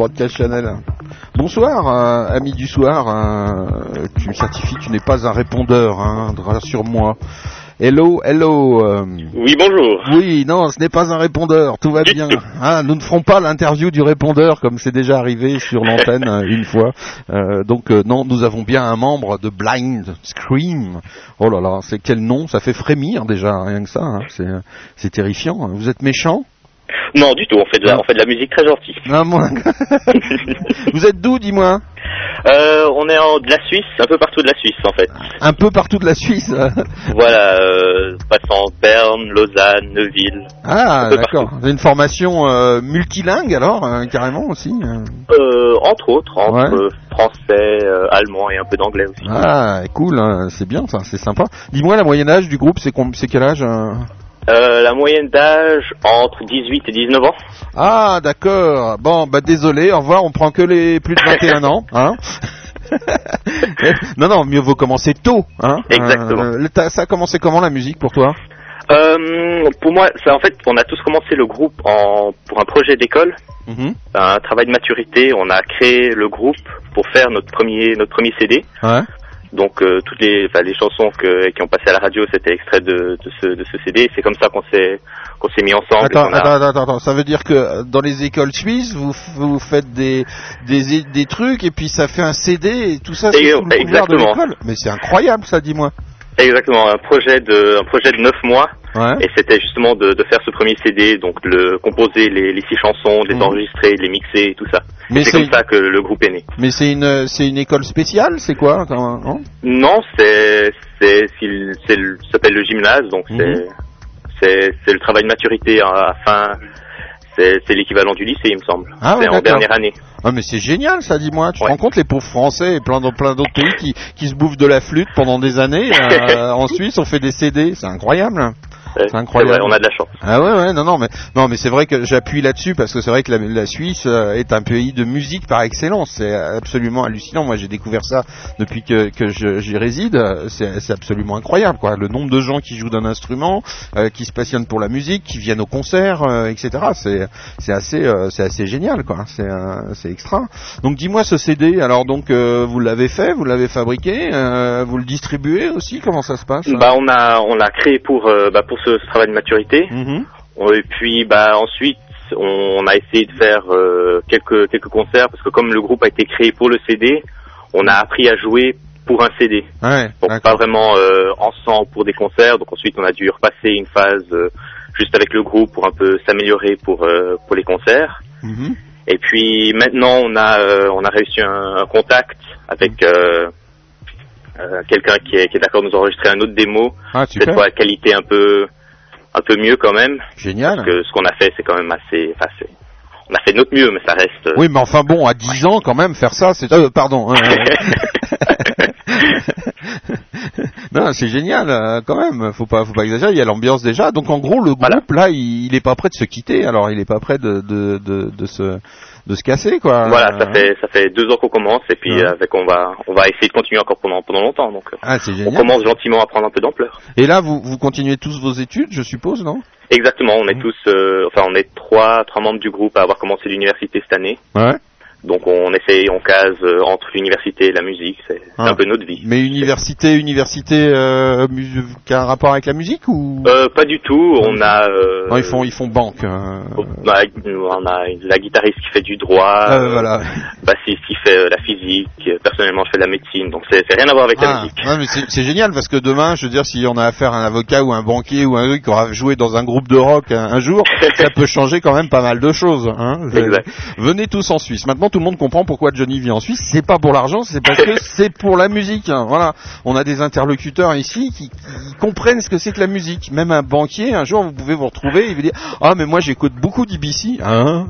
Broadcast Channel. Bonsoir, euh, ami du soir. euh, tu me certifies que tu n'es pas un répondeur, hein, rassure-moi. Hello, hello. euh, Oui, bonjour. oui, non, ce n'est pas un répondeur, tout va bien. Ah, nous ne ferons pas l'interview du répondeur comme c'est déjà arrivé sur l'antenne euh, une fois. Euh, donc euh, non, nous avons bien un membre de Blind Scream. Oh là là, c'est quel nom Ça fait frémir déjà, rien que ça. hein. C'est terrifiant. Vous êtes méchant? Non, du tout, on fait de la, on fait de la musique très gentille. Ah, moi- Vous êtes d'où, dis-moi Euh, on est en, de la Suisse, un peu partout de la Suisse en fait. Un peu partout de la Suisse. Voilà, euh, passant Berne, Lausanne, Neuville. Ah, d'accord. Vous avez une formation euh, multilingue alors, euh, carrément aussi. entre autres, entre Ouais. français, allemand et un peu d'anglais aussi. Ah, cool, hein, c'est bien ça, c'est sympa. Dis-moi, la moyenne âge du groupe, c'est quel âge euh la moyenne d'âge entre 18 et 19 ans. Ah, d'accord. Bon, bah désolé, au revoir, on prend que les plus de 21 ans, hein Non, non, mieux vaut commencer tôt, hein Exactement. Euh, t'as- ça a commencé comment la musique pour toi? Euh, pour moi, c'est en fait, on a tous commencé le groupe en, pour un projet d'école, Mhm. un travail de maturité. On a créé le groupe pour faire notre premier, notre premier CD. Ouais. Donc euh, toutes les, enfin, les chansons que, qui ont passé à la radio, c'était extrait de, de, ce, de ce CD. C'est comme ça qu'on s'est qu'on s'est mis ensemble. Attends, a- attends, attends, attends, ça veut dire que dans les écoles suisses, vous, vous faites des, des, des trucs et puis ça fait un CD et tout ça, c'est de exactement. l'école Mais c'est incroyable ça, dis-moi. Exactement, un projet de un projet de neuf mois. Ouais. Et c'était justement de, de faire ce premier CD, donc de le composer les, les six chansons, de les Mhm. enregistrer, de les mixer et tout ça. Mais c'est comme ça que le groupe est né. Mais c'est une, c'est une école spéciale, c'est quoi non? Non, c'est c'est s'appelle le gymnase, donc Mhm. c'est c'est c'est le travail de maturité à la fin. C'est l'équivalent du lycée, il me semble. Ah ouais, c'est en dernière année. Ah mais c'est génial ça, dis-moi. Tu te rends compte les pauvres Français et plein d'autres plein d'autres pays qui, qui se bouffent de la flûte pendant des années. euh, en Suisse, on fait des CD, c'est incroyable. C'est incroyable. vrai, on a de la chance. Ah ouais ouais non non mais non mais c'est vrai que j'appuie là-dessus parce que c'est vrai que la, la Suisse euh, est un pays de musique par excellence. C'est absolument hallucinant. Moi j'ai découvert ça depuis que, que j'y réside. C'est absolument incroyable quoi. Le nombre de gens qui jouent d'un instrument euh, qui se passionnent pour la musique qui viennent au concert euh, etc c'est c'est assez euh, c'est assez génial quoi. C'est euh, extra. Donc dis-moi ce CD alors donc euh, vous l'avez fait vous l'avez fabriqué vous le distribuez aussi? Comment ça se passe? Bah on a on l'a créé pour bah, pour ce, ce travail de maturité. Mhm. Et puis bah ensuite on a essayé de faire euh, quelques quelques concerts parce que comme le groupe a été créé pour le CD, on a appris à jouer pour un CD. ouais Donc pas vraiment euh, ensemble pour des concerts. Donc ensuite on a dû repasser une phase euh, juste avec le groupe pour un peu s'améliorer pour euh, pour les concerts. Mhm. Et puis maintenant on a euh, on a réussi un, un contact avec euh, euh, quelqu'un qui est, qui est d'accord de nous enregistrer un autre démo, ah cette fois à qualité un peu un peu mieux quand même. génial Parce que ce qu'on a fait c'est quand même assez, enfin, on a fait de notre mieux, mais ça reste. euh, Oui, mais enfin bon, à 10 ans quand même, faire ça, c'est... Euh, pardon. hein, euh. non, c'est génial, euh, quand même. Faut pas, faut pas exagérer. Il y a l'ambiance déjà. Donc en gros, le groupe Voilà. là, il, il est pas prêt de se quitter. Alors, il est pas prêt de de de, de se de se casser, quoi. Voilà, ça fait ça fait deux ans qu'on commence et puis Ouais. euh, avec on va on va essayer de continuer encore pendant pendant longtemps. Donc euh, Ah, c'est on commence gentiment à prendre un peu d'ampleur. Et là, vous vous continuez tous vos études, je suppose, non? Exactement, on est tous, euh, enfin on est trois trois membres du groupe à avoir commencé l'université cette année. Ouais. Donc on essaye, on case euh, entre l'université et la musique, c'est Ah. un peu notre vie. Mais université, université euh, qui a un rapport avec la musique ou? Euh, pas du tout, on a euh, Non, ils font ils font banque. euh. on a, on a la guitariste qui fait du droit, euh, voilà. bassiste qui fait la physique, personnellement je fais de la médecine, donc c'est rien à voir avec la Ah, musique. non, mais c'est c'est génial parce que demain, je veux dire, si on a affaire à un avocat ou un banquier ou un truc qui aura joué dans un groupe de rock un, un jour, ça peut changer quand même pas mal de choses. Hein. Exact. Venez tous en Suisse. Maintenant, tout le monde comprend pourquoi Johnny vit en Suisse. C'est pas pour l'argent, c'est parce que c'est pour la musique. hein. Voilà. On a des interlocuteurs ici qui, qui comprennent ce que c'est que la musique. Même un banquier, un jour, vous pouvez vous retrouver et vous dire ah mais moi j'écoute beaucoup d'IBC. Hein?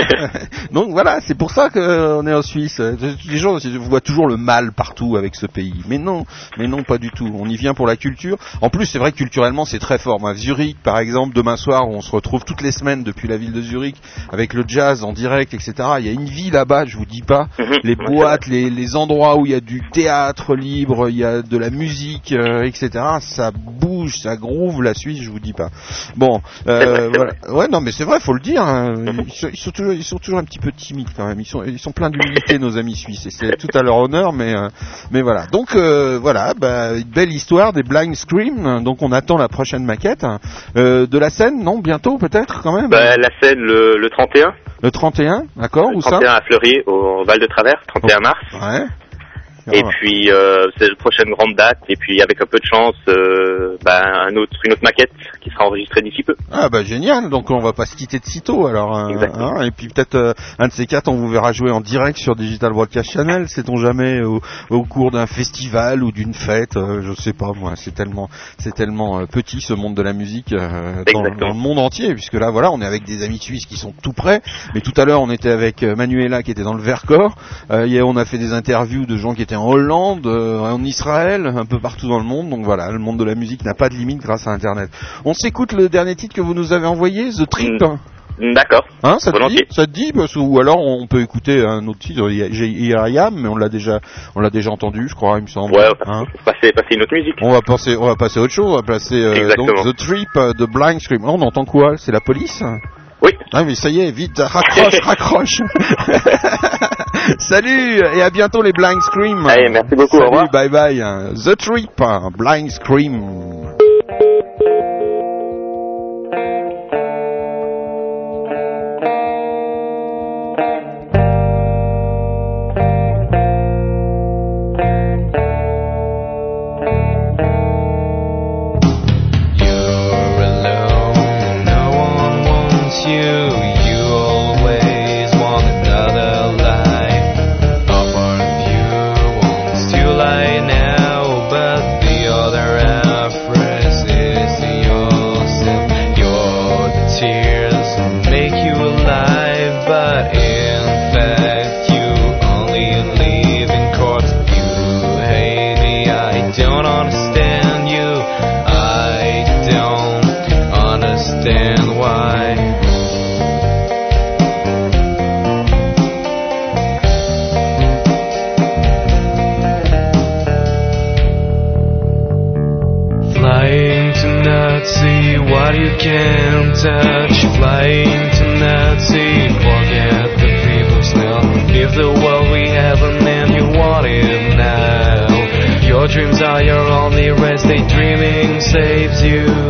Donc voilà, c'est pour ça qu'on est en Suisse. Les gens voient toujours le mal partout avec ce pays. Mais non, mais non, pas du tout. On y vient pour la culture. En plus, c'est vrai que culturellement, c'est très fort. Moi, Zurich, par exemple, demain soir, on se retrouve toutes les semaines depuis la ville de Zurich avec le jazz en direct, etc. Il y a une vie là-bas, je vous dis pas. Mhm. Les boîtes, les, les endroits où il y a du théâtre libre, il y a de la musique, euh, etc. Ça bouge, ça groove la Suisse, je vous dis pas. Bon, euh, voilà. Ouais, non, mais c'est vrai, faut le dire. hein. Ils, sont, ils sont toujours, ils sont toujours un petit peu timides quand même. Ils sont, ils sont pleins d'humilité, nos amis suisses, et c'est tout à leur honneur. Mais, euh, mais voilà. Donc voilà, bah, une belle histoire des Blind Scream. Donc on attend la prochaine maquette Euh, de la scène, non Bientôt peut-être quand même? Bah, la scène le, le 31, Le 31, d'accord Où ça 31 à Fleury, au Val de Travers, 31 mars. Ouais. Et puis euh, c'est la prochaine grande date. Et puis avec un peu de chance, euh, bah, un autre, une autre maquette qui sera enregistrée d'ici peu. Ah bah génial, donc on va pas se quitter de sitôt alors. hein, Exactement. hein, et puis peut-être euh, un de ces quatre, on vous verra jouer en direct sur Digital Broadcast Channel, sait-on jamais, au, au cours d'un festival ou d'une fête, euh, je sais pas moi, c'est tellement c'est tellement euh, petit ce monde de la musique euh, dans, dans le monde entier, puisque là voilà, on est avec des amis suisses qui sont tout près, mais tout à l'heure on était avec Manuela qui était dans le Vercors, euh, hier, on a fait des interviews de gens qui étaient en Hollande, euh, en Israël, un peu partout dans le monde, donc voilà, le monde de la musique n'a pas de limite grâce à Internet. On s'écoute le dernier titre que vous nous avez envoyé, The Trip. D'accord. Hein, ça te dit. Ça te dit parce, Ou alors on peut écouter un autre titre, il y a- j'ai Here I Am, mais on l'a déjà, on l'a déjà entendu, je crois, il me semble. Ouais, Hein passer, passer une autre musique. on va passer, on va passer à autre chose, on va passer euh, donc. The Trip euh, de Blind Scream. On entend quoi? C'est la police? Oui. Ah mais ça y est, vite, raccroche, raccroche. Salut et à bientôt les Blind Scream. Allez, merci beaucoup, Salut, au revoir. bye bye. The Trip, Blind Scream. Touch. Flying to Nazi, forget the people's now. Leave the world we have and then you want it now. Your dreams are your only rest, daydreaming saves you.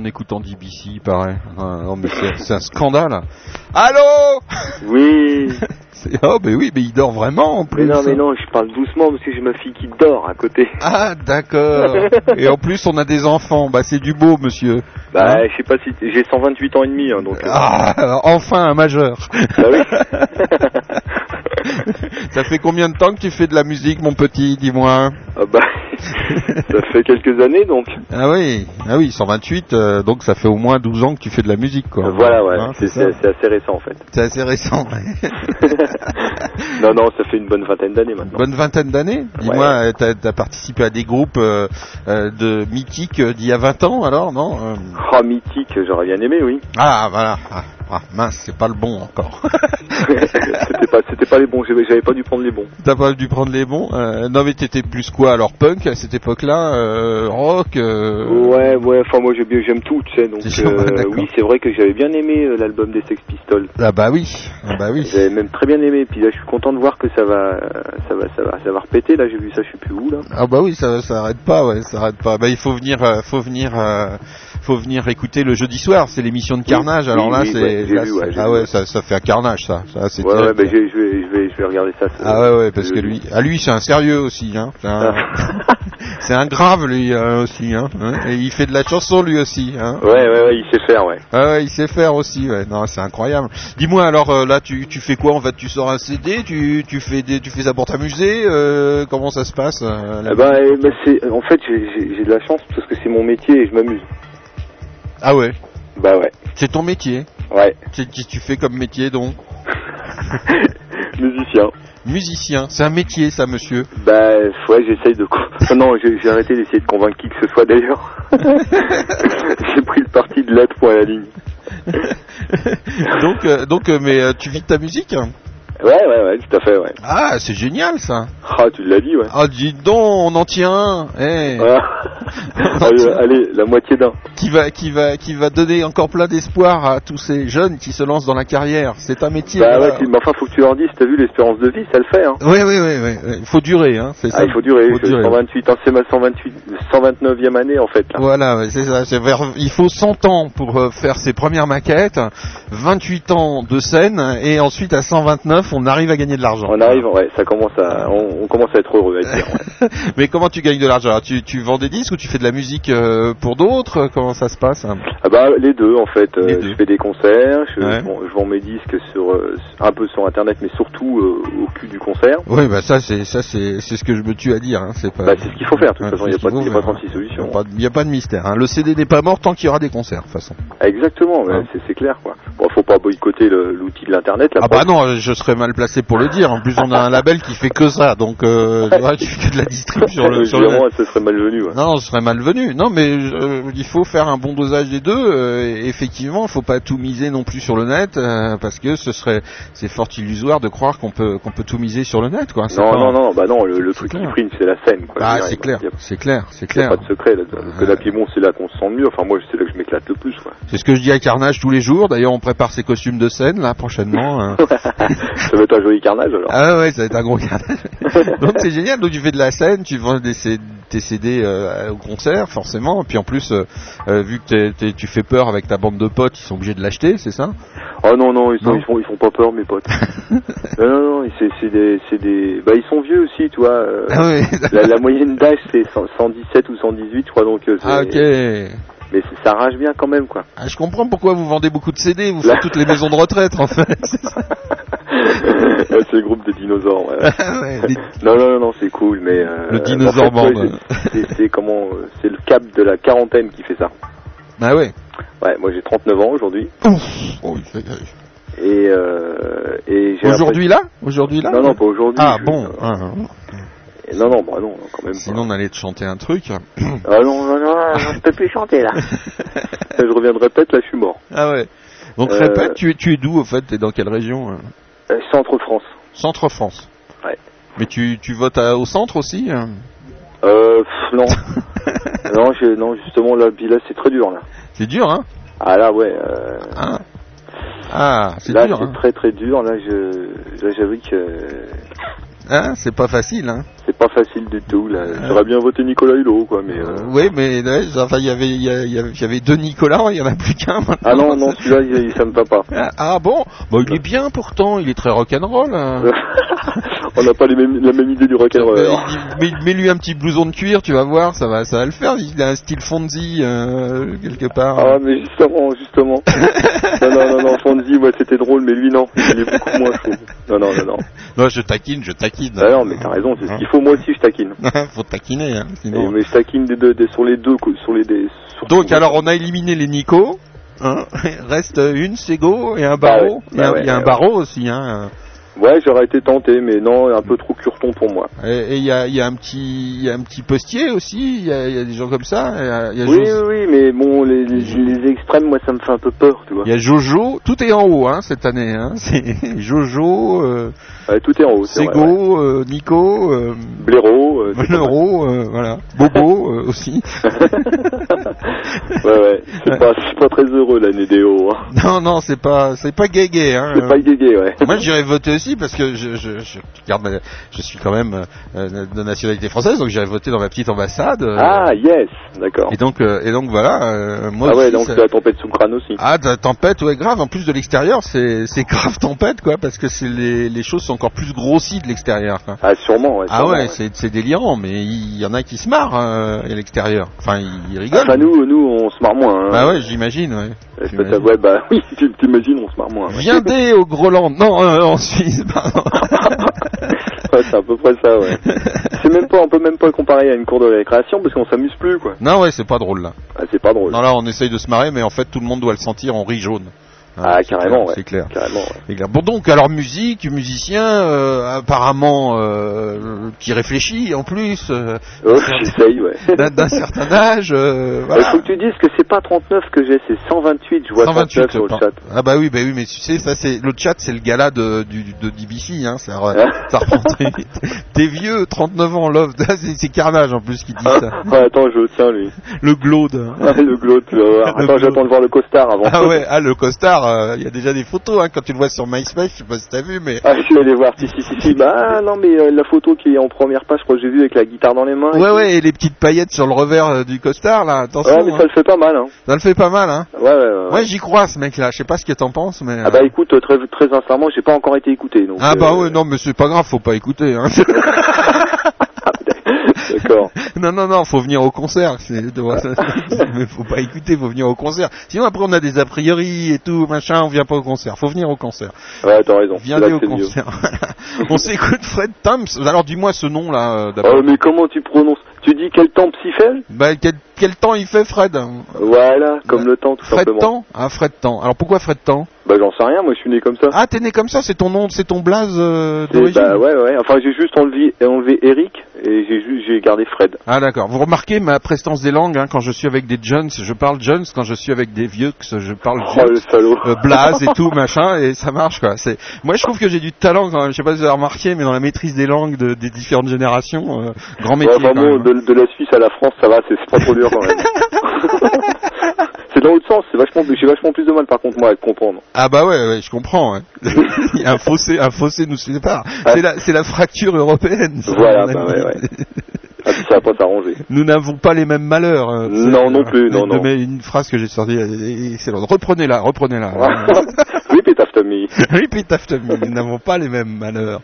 En écoutant DBC, il paraît. Ah, non, mais c'est c'est un scandale. Allô? Oui. Oh, mais oui, mais il dort vraiment en plus. Mais non, mais non, je parle doucement parce que j'ai ma fille qui dort à côté. Ah, d'accord. Et en plus, on a des enfants. Bah, c'est du beau, monsieur. Bah, je sais pas si j'ai 128 ans et demi, hein, donc. euh, Ah, enfin un majeur. Bah oui. Ça fait combien de temps que tu fais de la musique, mon petit Dis-moi. Ah bah, ça fait quelques années donc. Ah oui, ah oui, 128, euh, donc ça fait au moins 12 ans que tu fais de la musique, quoi. Voilà, ouais, Hein, c'est assez récent en fait. C'est assez récent. ouais. Non, non, ça fait une bonne vingtaine d'années maintenant. Bonne vingtaine d'années. Dis-moi, euh, t'as as participé à des groupes euh, euh, de mythiques d'il y a 20 ans, alors, non Euh, Oh, mythique, j'aurais bien aimé, oui. Ah, voilà. Ah, mince, c'est pas le bon encore. c'était pas, c'était pas les bons, j'avais pas dû prendre les bons. T'as pas dû prendre les bons. Euh, non, mais t'étais plus quoi alors Punk à cette époque-là, euh, rock. euh, Ouais, ouais, enfin moi j'aime tout, tu sais, donc oui, c'est vrai que j'avais bien aimé l'album des Sex Pistols. Ah bah oui, ah bah oui. J'avais même très bien aimé, puis là je suis content de voir que ça va, ça va, ça va, ça va repéter. Là j'ai vu ça, je sais plus où là. Ah bah oui, ça, ça arrête pas, ouais, ça arrête pas. Bah il faut venir, faut venir, faut venir écouter le jeudi soir. C'est l'émission de Carnage. Oui, Alors oui, là, oui, c'est, ouais, là, vu, ouais, ah vu. ouais, ça, ça fait un carnage, ça. ça c'est Ouais, bah, je vais, je vais, je vais regarder ça. Ah ouais, ouais, parce que lui, à lui, c'est un sérieux aussi, hein. C'est un, c'est un grave lui euh, aussi, hein. hein. Et il fait de la chanson lui aussi, hein. Ouais, ouais, ouais, il sait faire, ouais. Ah ouais, il sait faire aussi, ouais. Non, c'est incroyable. Dis-moi alors euh, là, tu, tu fais quoi En fait, tu sors un CD, tu, tu fais des, tu fais ça pour t'amuser euh, Comment ça se passe eh ben, c'est, en fait, j'ai de la chance parce que c'est mon métier et je m'amuse. Ah ouais? Bah ouais. C'est ton métier? Ouais. Qu'est-ce que tu fais comme métier donc Musicien. Musicien. C'est un métier, ça, monsieur. Bah ouais, j'essaye de. non, j'ai arrêté d'essayer de convaincre qui que ce soit d'ailleurs. j'ai pris le parti de l'être point à la ligne. donc, euh, donc, euh, mais euh, tu vis de ta musique Ouais, ouais, ouais, tout à fait, ouais. Ah, c'est génial ça. Ah, tu l'as dit, ouais. Ah, dis donc, on en tient un. Eh. Voilà. allez, allez, la moitié d'un. Qui va, qui va, qui va donner encore plein d'espoir à tous ces jeunes qui se lancent dans la carrière. C'est un métier. Bah voilà. ouais, mais enfin, faut que tu leur dises, t'as vu l'espérance de vie, ça le fait, hein. Oui, oui, oui, oui. Il faut durer, hein. C'est ça. Ah, il faut durer, Faut durer. 128 ans, c'est ma 128, 129e année en fait. Là. Voilà, ouais, c'est ça. vers- il faut 100 ans pour euh, faire ses premières maquettes, 28 ans de scène, et ensuite à 129, on arrive à gagner de l'argent. On arrive, ouais, ça commence à, on, on commence à être heureux, à dire. ouais. Mais comment tu gagnes de l'argent? Tu, tu vends des disques ou tu fais de la musique euh, pour d'autres? Comment ça se passe? Hein Ah bah les deux en fait. Euh, Je fais des concerts, je, Ouais. je vends, je vends mes disques sur euh, un peu sur internet, mais surtout au cul du concert. Oui, bah ça c'est ça c'est c'est ce que je me tue à dire. Hein. C'est pas. Bah, c'est ce qu'il faut faire, de toute Ouais, façon, il y a ce pas qu'il de- faut il y a pas faire, 36 hein. solutions. Il a de- n'y a pas de mystère. Hein. Le CD n'est pas mort tant qu'il y aura des concerts, de toute façon. Exactement, c'est clair quoi. Bon, faut pas boycotter l'outil de l'internet. Ah bah non, je serais mal placé pour le dire. En plus, on a un label qui fait que ça, donc euh, tu vois, tu fais que de la distrib sur le. Sur le... Ce serait malvenu. Ouais. Non, ce serait malvenu. Non, mais euh, il faut faire un bon dosage des deux. Euh, effectivement, il faut pas tout miser non plus sur le net, euh, parce que ce serait, c'est fort illusoire de croire qu'on peut qu'on peut tout miser sur le net, quoi. Non, pas- non, non, bah non, le, le truc qui prime, c'est la scène. Quoi. Ah, c'est clair, c'est clair, c'est clair. pas de secret là. Là, puis bon, c'est là qu'on se sent mieux. Enfin, moi, c'est là que je m'éclate le plus. C'est ce que je dis à Carnage tous les jours. D'ailleurs, on prépare ses costumes de scène là prochainement. ça va être un joli carnage alors. Ah ouais, ça va être un gros carnage. Donc c'est génial. Donc tu fais de la scène, tu vends des tes CD euh, au concert, forcément. Puis en plus, euh, euh, vu que tu fais peur avec ta bande de potes, ils sont obligés de l'acheter, c'est ça? Oh non, non, ils, sont, Non. ils, font, ils font pas peur, mes potes. non, non, non, c'est c'est des, c'est des... Bah, ils sont vieux aussi, tu vois. euh, Ah oui. la, la moyenne d'âge, c'est 100 117 ou 118, je crois, donc... c'est- Ah ok. Mais ça rage bien quand même, quoi. Ah, je comprends pourquoi vous vendez beaucoup de CD. Vous faites toutes les maisons de retraite en fait. Le groupe des dinosaures, ouais. Ouais, les- Non, non, non, c'est cool, mais... euh, Le dinosaure en fait, band. ouais, c'est- comment... euh, C'est le cap de la quarantaine qui fait ça. Ah ouais. Ouais, moi j'ai 39 ans aujourd'hui. Oh, il fait- Et, euh, et j'ai Aujourd'hui là? Aujourd'hui là? Non, non, pas aujourd'hui. Ah je- bon. ah, Et Non, non, bah non, quand même. Sinon on allait te chanter un truc. Ah non, non, non, je peux plus chanter là. je reviendrai peut-être, là je suis mort. Ah ouais. Donc Euh, répète, tu es, tu es d'où au fait? T'es dans quelle région euh Euh, Centre France. Centre France. Ouais. Mais tu, tu votes à- au centre aussi hein Euh, pff, non. non, je, non, justement, là, là, c'est très dur, là. C'est dur, hein Ah, là, ouais. Euh, Ah, c'est là, dur, c'est hein très, très dur. Là, je, là, j'avoue que Hein, C'est pas facile, hein c'est pas facile du tout, là. J'aurais bien voté Nicolas Hulot, quoi, mais... euh, Oui, mais enfin, il y avait, il y, avait- deux Nicolas, il y en a plus qu'un maintenant. Ah non, non, celui-là, il, ça me va pas. Ah, ah bon? Bon, il est bien pourtant, il est très rock'n'roll. hein. On n'a pas les mêmes, la même idée du rock'n'roll. Mais- mais- Mets-lui un petit blouson de cuir, tu vas voir, ça va, ça va le faire. Il a un style Fonzie euh, quelque part. Ah, mais justement, justement. non, non, non, non, Fonzie, ouais, c'était drôle, mais lui, non. Il est beaucoup moins chaud. Non, non, non, non. Non, je taquine, je taquine. Ah non, mais t'as raison, c'est ce qu'il faut. Moi aussi, je taquine. Faut taquiner, hein, Et- sinon. mais je taquine des deux, des- sur les deux, cou- sur les des. sur- Donc alors on a éliminé les Nico. Hein Reste une Sego et un Bah barreau. ouais, il y a, bah ouais, il y a un barreau aussi. Hein. Ouais, j'aurais été tenté, mais non, un peu trop curton pour moi. Et il y a, il y a un petit, y a un petit postier aussi. Il y a, il y a des gens comme ça. Y a, Oui, oui, mais bon, les, les, les extrêmes, moi, ça me fait un peu peur, tu vois. il y a Jojo. Tout est en haut hein, cette année. Hein. C'est Jojo, euh, Ouais, tout est en haut, ouais. Sego, euh, Nico, euh, Blaireau, euh, pas. Blaireau, voilà, Bobo aussi. Ouais, ouais, c'est pas, c'est pas très heureux l'année des hauts. Hein. Non, non, c'est pas, c'est pas gay gay. Hein. C'est pas guégué, ouais. Moi, j'irais voter aussi parce que je, je, je, regarde ma- je suis quand même euh, de nationalité française, donc j'irais voter dans ma petite ambassade. euh, Ah, yes, d'accord. et donc, euh, et donc voilà. moi Ah ouais, aussi, donc la tempête sous le crâne aussi. Ah, la tempête, ouais, grave. En plus de l'extérieur, c'est c'est grave tempête, quoi, parce que c'est les, les choses sont encore plus grossies de l'extérieur. Ah, sûrement, ouais. Ah ouais, c'est c'est délirant, mais il y en a qui se marrent euh, à l'extérieur. Enfin, ils, ils rigolent. Enfin, nous, nous, on se marre moins. Hein. Bah ouais, j'imagine. Ouais. Ouais, bah oui, tu t'imagines, on se marre moins. Viendez au Groland. Non, en Suisse. pardon. Ouais, c'est à peu près ça, ouais. c'est même pas, on peut même pas le comparer à une cour de récréation parce qu'on s'amuse plus, quoi. non, ouais, c'est pas drôle là. Ah, c'est pas drôle. Non, là, on essaye de se marrer, mais en fait, tout le monde doit le sentir, on rit jaune. Ah, c'est carrément, clair, ouais. C'est clair. Carrément, ouais. C'est clair. Bon, donc, alors, musique, musicien, euh, apparemment, euh, qui réfléchit, en plus, euh, Oh, j'essaye, ouais. d'un certain âge, euh, Il voilà. faut que tu dises que c'est pas 39 que j'ai, c'est 128, je vois 39 sur le chat. Ah bah oui, bah oui, mais tu sais, ça c'est le chat, c'est le gala de du de DBC, hein, ça, re- ça reprend très vite. T'es vieux, 39 ans, love, Ah, c'est Carnage en plus qui dit ça. Ouais, attends, je tiens, lui. Le glaude. Ah, le glaude, tu vas voir. Le Attends, j'attends de voir le costard avant. Ah ouais, ah le costard, euh, il y a déjà des photos, hein, quand tu le vois sur MySpace, je sais pas si t'as vu, mais Ah, je vais aller voir, si, si, si, si. Bah, ah, non, mais euh, la photo qui est en première page, je crois que j'ai vu avec la guitare dans les mains. ouais ouais, et les petites paillettes sur le revers euh, du costard là, attention, Ouais, mais hein. ça le fait pas mal, hein. ça le fait pas mal, hein. Ouais, ouais, ouais. Ouais, j'y crois ce mec-là, je sais pas ce que t'en penses, mais. Ah euh, bah écoute, très, très sincèrement, j'ai pas encore été écouté, donc. Ah bah euh, ouais, non, mais c'est pas grave, faut pas écouter. Hein. D'accord. Non, non, non, faut venir au concert. Mais faut pas écouter, faut venir au concert. Sinon après on a des a priori et tout, machin, on vient pas au concert. Faut venir au concert. Ouais, t'as raison. Que au concert. On s'écoute Fred Thamps. Alors dis-moi ce nom là euh, Oh, d'abord. mais comment tu prononces? Tu dis quel temps psy fait? Bah, quel, quel temps il fait Fred Voilà, comme le temps, tout Fred simplement. Temps Ah Fred Temps. Alors pourquoi Fred Temps Bah j'en sais rien, moi je suis né comme ça. Ah t'es né comme ça, c'est ton nom, c'est ton blaze euh, d'origine bah ouais, ouais. Enfin, j'ai juste enlevé, enlevé Eric et j'ai gardé Fred. Ah d'accord. Vous remarquez ma prestance des langues hein, quand je suis avec des jeunes, je parle jeunes, quand je suis avec des vieux, je parle Oh vieux. le salaud. euh, Blaze et tout machin et ça marche quoi. C'est moi je trouve que j'ai du talent quand même. Je sais pas si vous avez remarqué mais dans la maîtrise des langues de- des différentes générations, euh, grand métier. Ouais, quand même. hein. de, de la Suisse à la France, ça va, c'est c'est pas trop dur quand même. c'est dans l'autre sens, c'est vachement, j'ai vachement plus de mal par contre moi à te comprendre. Ah bah ouais, ouais, je comprends. ouais. Il y a un fossé, un fossé nous sépare. C'est la, c'est la fracture européenne. ça, Voilà, bah ouais, ouais. Ah, ça va pas s'arranger. Nous n'avons pas les mêmes malheurs. hein. Non, non euh, plus, non, de- non. Mais une phrase que j'ai sortie, excellente. Reprenez-la, reprenez-la. Repeat after me. Repeat after me. Nous n'avons pas les mêmes malheurs.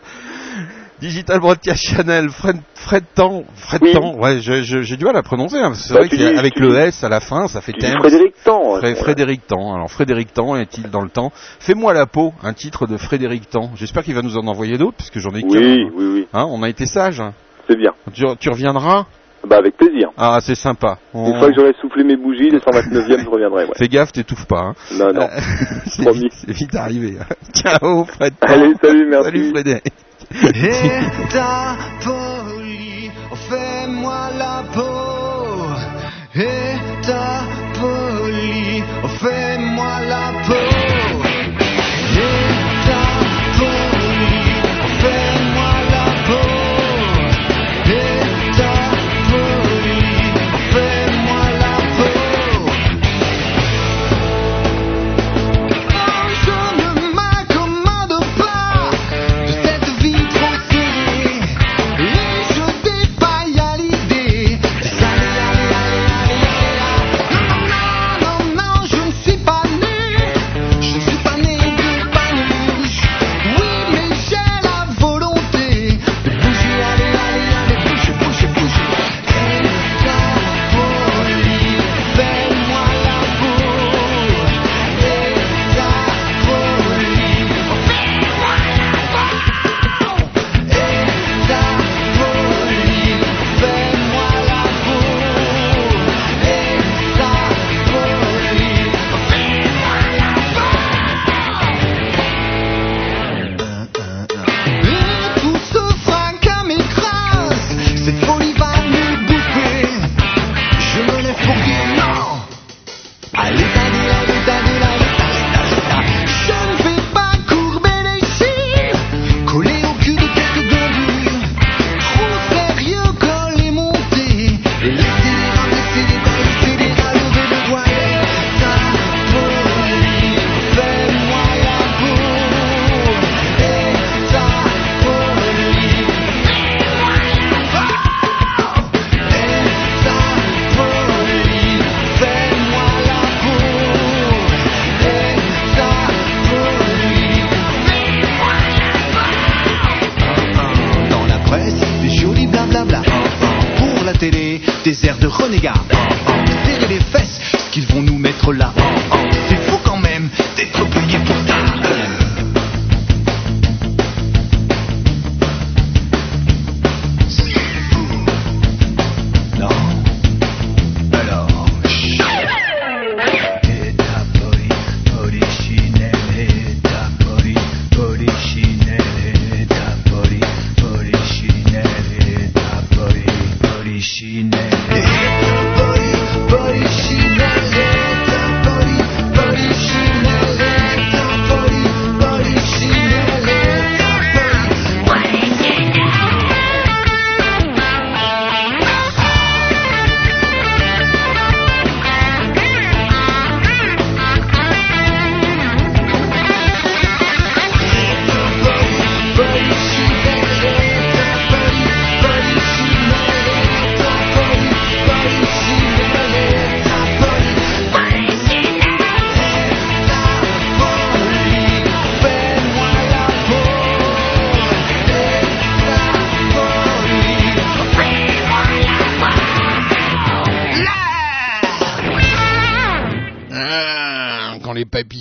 Digital Broadcast Channel, Fred, Fred Temps, Fred Oui. Temps, ouais, je- je- j'ai du mal à prononcer, hein, parce que c'est Bah, vrai qu'avec le S à la fin, ça fait Temps. Frédéric Temps. Fré-. Frédéric Temps. Alors Frédéric Temps est-il dans le temps? Fais-moi la peau, un titre de Frédéric Temps. J'espère qu'il va nous en envoyer d'autres, puisque j'en ai qu'un. Oui, oui, oui, Hein, on a été sages. hein. c'est bien. Tu, tu reviendras? Bah avec plaisir. Ah, c'est sympa. On- Une fois que j'aurai soufflé mes bougies, les 129e, je reviendrai, ouais. Fais gaffe, t'étouffes pas. Hein. Non, non. c'est Promis. vite, c'est vite arrivé. hein. Ciao, Fred. Allez, salut, merci. Salut, Frédéric. Et ta poli, fais-moi la peau. Et ta poli, fais-moi la peau.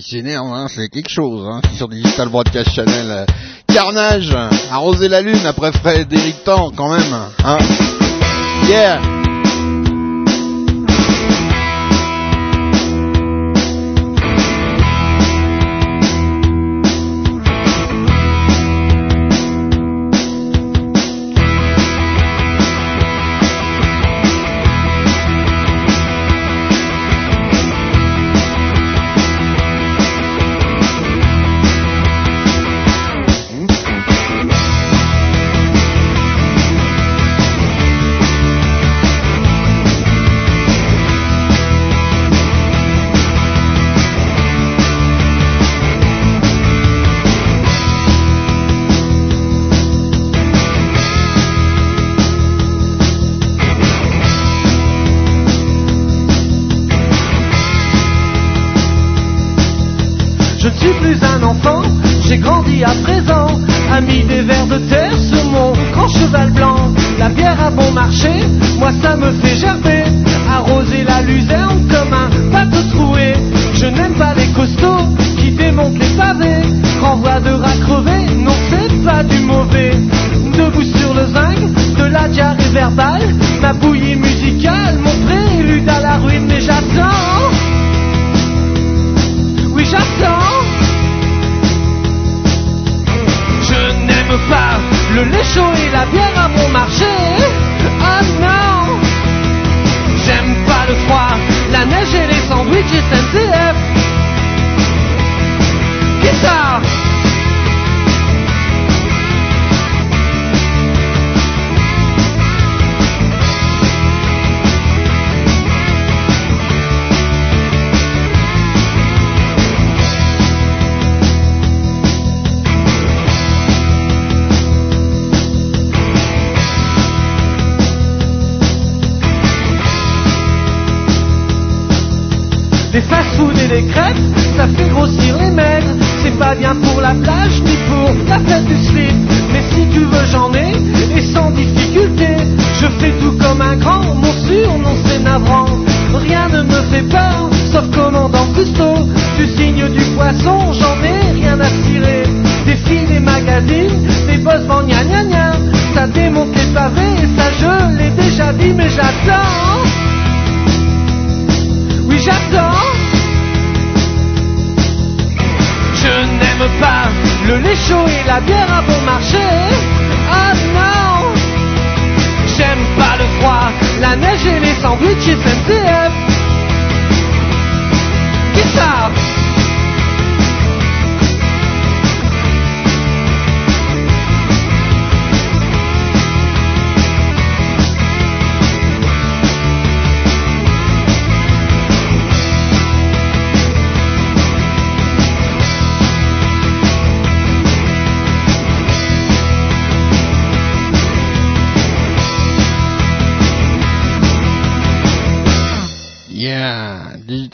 s'énerve, hein, hein, c'est quelque chose. Hein, sur Digital Broadcast Channel, euh, Carnage, arroser la lune après Fred Eric Tan, quand même. Hein. Yeah mis des vers de terre sur mon grand cheval blanc. La bière à bon marché, moi ça me fait gerber. Arroser la luzerne. j'en ai rien à tirer. Des filles, des magazines, des boss vend gna gna gna. Ça démonte les pavés, et ça je l'ai déjà dit, mais j'attends. Oui, j'attends. Je n'aime pas le lait chaud et la bière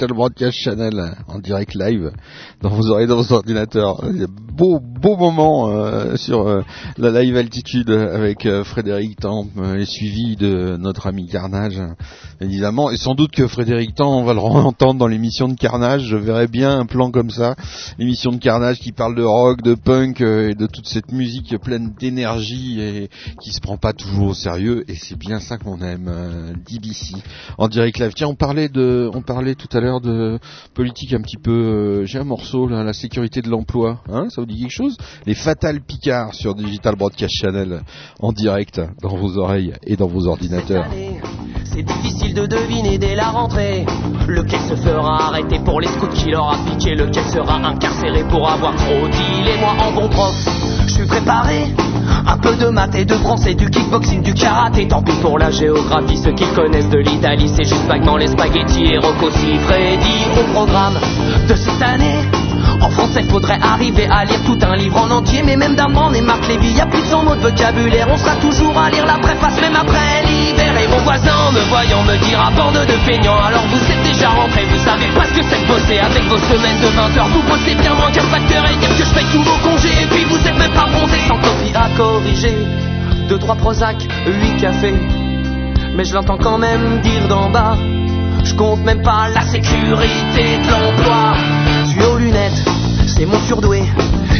Digital Broadcast Channel en direct live dans vos oreilles, dans vos ordinateurs. Beau, beau moment euh, sur euh, la live altitude avec euh, Frédéric euh, et suivi de notre ami Carnage, évidemment. Et sans doute que Frédéric Tamp, on va le entendre dans l'émission de Carnage. Je verrais bien un plan comme ça, l'émission de Carnage qui parle de rock, de punk et de toute cette musique pleine d'énergie et qui se prend pas toujours au sérieux. Et c'est bien ça qu'on aime, DBC en direct live. Tiens, on parlait de, on parlait tout à l'heure de politique un petit peu. euh, J'ai un morceau là, la sécurité de l'emploi. Hein, ça vous dit quelque chose? Les Fatal Picard sur Digital Broadcast Channel en direct dans vos oreilles et dans vos ordinateurs. C'est difficile de deviner dès la rentrée. Lequel se fera arrêter pour les scouts qui leur a piqué Lequel sera incarcéré pour avoir trop dit. Et moi en bon prof, je suis préparé. Un peu de maths et de français, du kickboxing, du karaté. Tant pis pour la géographie, ceux qui connaissent de l'Italie C'est juste vaguement les spaghettis et Rocco Au programme de cette année en français, faudrait arriver à lire tout un livre en entier, mais même d'Armand et Marc Lévy, y a plus de 100 mots de vocabulaire. On sera toujours à lire la préface, même après l'hiver. Et mon voisin, me voyant, me dira bande de feignants. Alors vous êtes déjà rentrés, vous savez pas ce que c'est de bosser avec vos semaines de 20 heures. Vous bossez bien moins qu'un facteur et dire que je paye tous vos congés. Et puis vous êtes même pas bronzés sans copie à corriger. Deux, trois Prozac, huit cafés. Mais je l'entends quand même dire d'en bas. Je compte même pas la sécurité de l'emploi. Suis aux lunettes, c'est mon surdoué.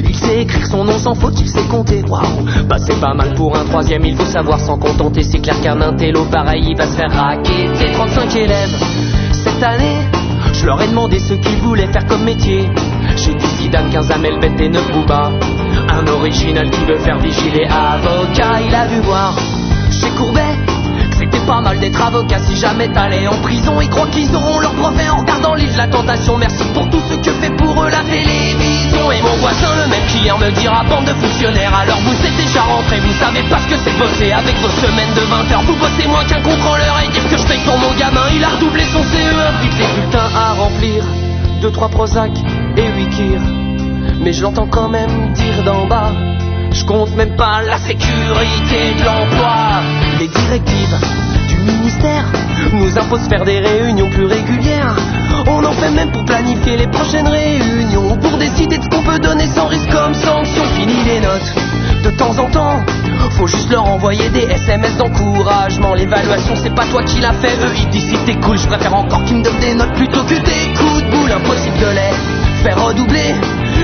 Il sait écrire son nom sans faute, il sait compter. Waouh, bah c'est pas mal pour un troisième, il faut savoir s'en contenter. C'est clair qu'un intello pareil, il va se faire raqueter. 35 élèves cette année. Je leur ai demandé ce qu'ils voulaient faire comme métier. J'ai dit Zidane, 15 Amel, Bête et 9 Booba. Un original qui veut faire vigiler avocat, il a dû voir chez Courbet. C'était pas mal d'être avocat si jamais t'allais en prison. Ils croient qu'ils auront leur brevet en regardant l'île de la tentation. Merci pour tout ce que fait pour eux la télévision. Et mon voisin, le même qu'hier, me dira bande de fonctionnaires. Alors vous êtes déjà rentrés, vous savez pas ce que c'est bosser avec vos semaines de 20 heures. Vous bossez moins qu'un contrôleur et dire que je paye pour mon gamin. Il a redoublé son CE1, vite les bulletins à remplir. Deux, trois Prozac et huit Kir. Mais je l'entends quand même dire d'en bas. Je compte même pas la sécurité de l'emploi. Les directives du ministère nous imposent faire des réunions plus régulières. On en fait même pour planifier les prochaines réunions. Pour décider de ce qu'on peut donner sans risque comme sanction. Fini les notes. De temps en temps, faut juste leur envoyer des SMS d'encouragement. L'évaluation, c'est pas toi qui l'as fait. Eux, ils disent si t'es cool. Je préfère encore qu'ils me donnent des notes plutôt que des coups de boule. Impossible de les faire redoubler.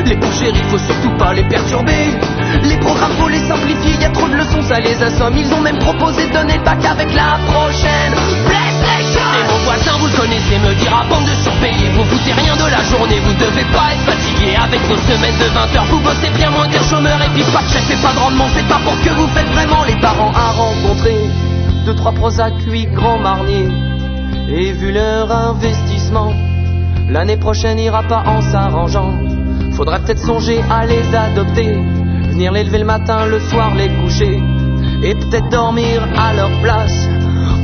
Les boucheries, faut surtout pas les perturber. Les programmes, faut les simplifier. Y a trop de leçons, ça les assomme. Ils ont même proposé de donner le bac avec la prochaine PlayStation. Et mon voisin, vous le connaissez, me dira bande de surpayés. Vous foutez rien de la journée, vous devez pas être fatigué avec vos semaines de 20 heures. Vous bossez bien moins qu'un chômeur et puis pas de chef et pas de rendement. C'est pas pour que vous faites vraiment les parents à rencontrer. Deux, trois Prozac, huit grands marniers. Et vu leur investissement, l'année prochaine ira pas en s'arrangeant. Faudrait peut-être songer à les adopter. Venir les lever le matin, le soir les coucher. Et peut-être dormir à leur place.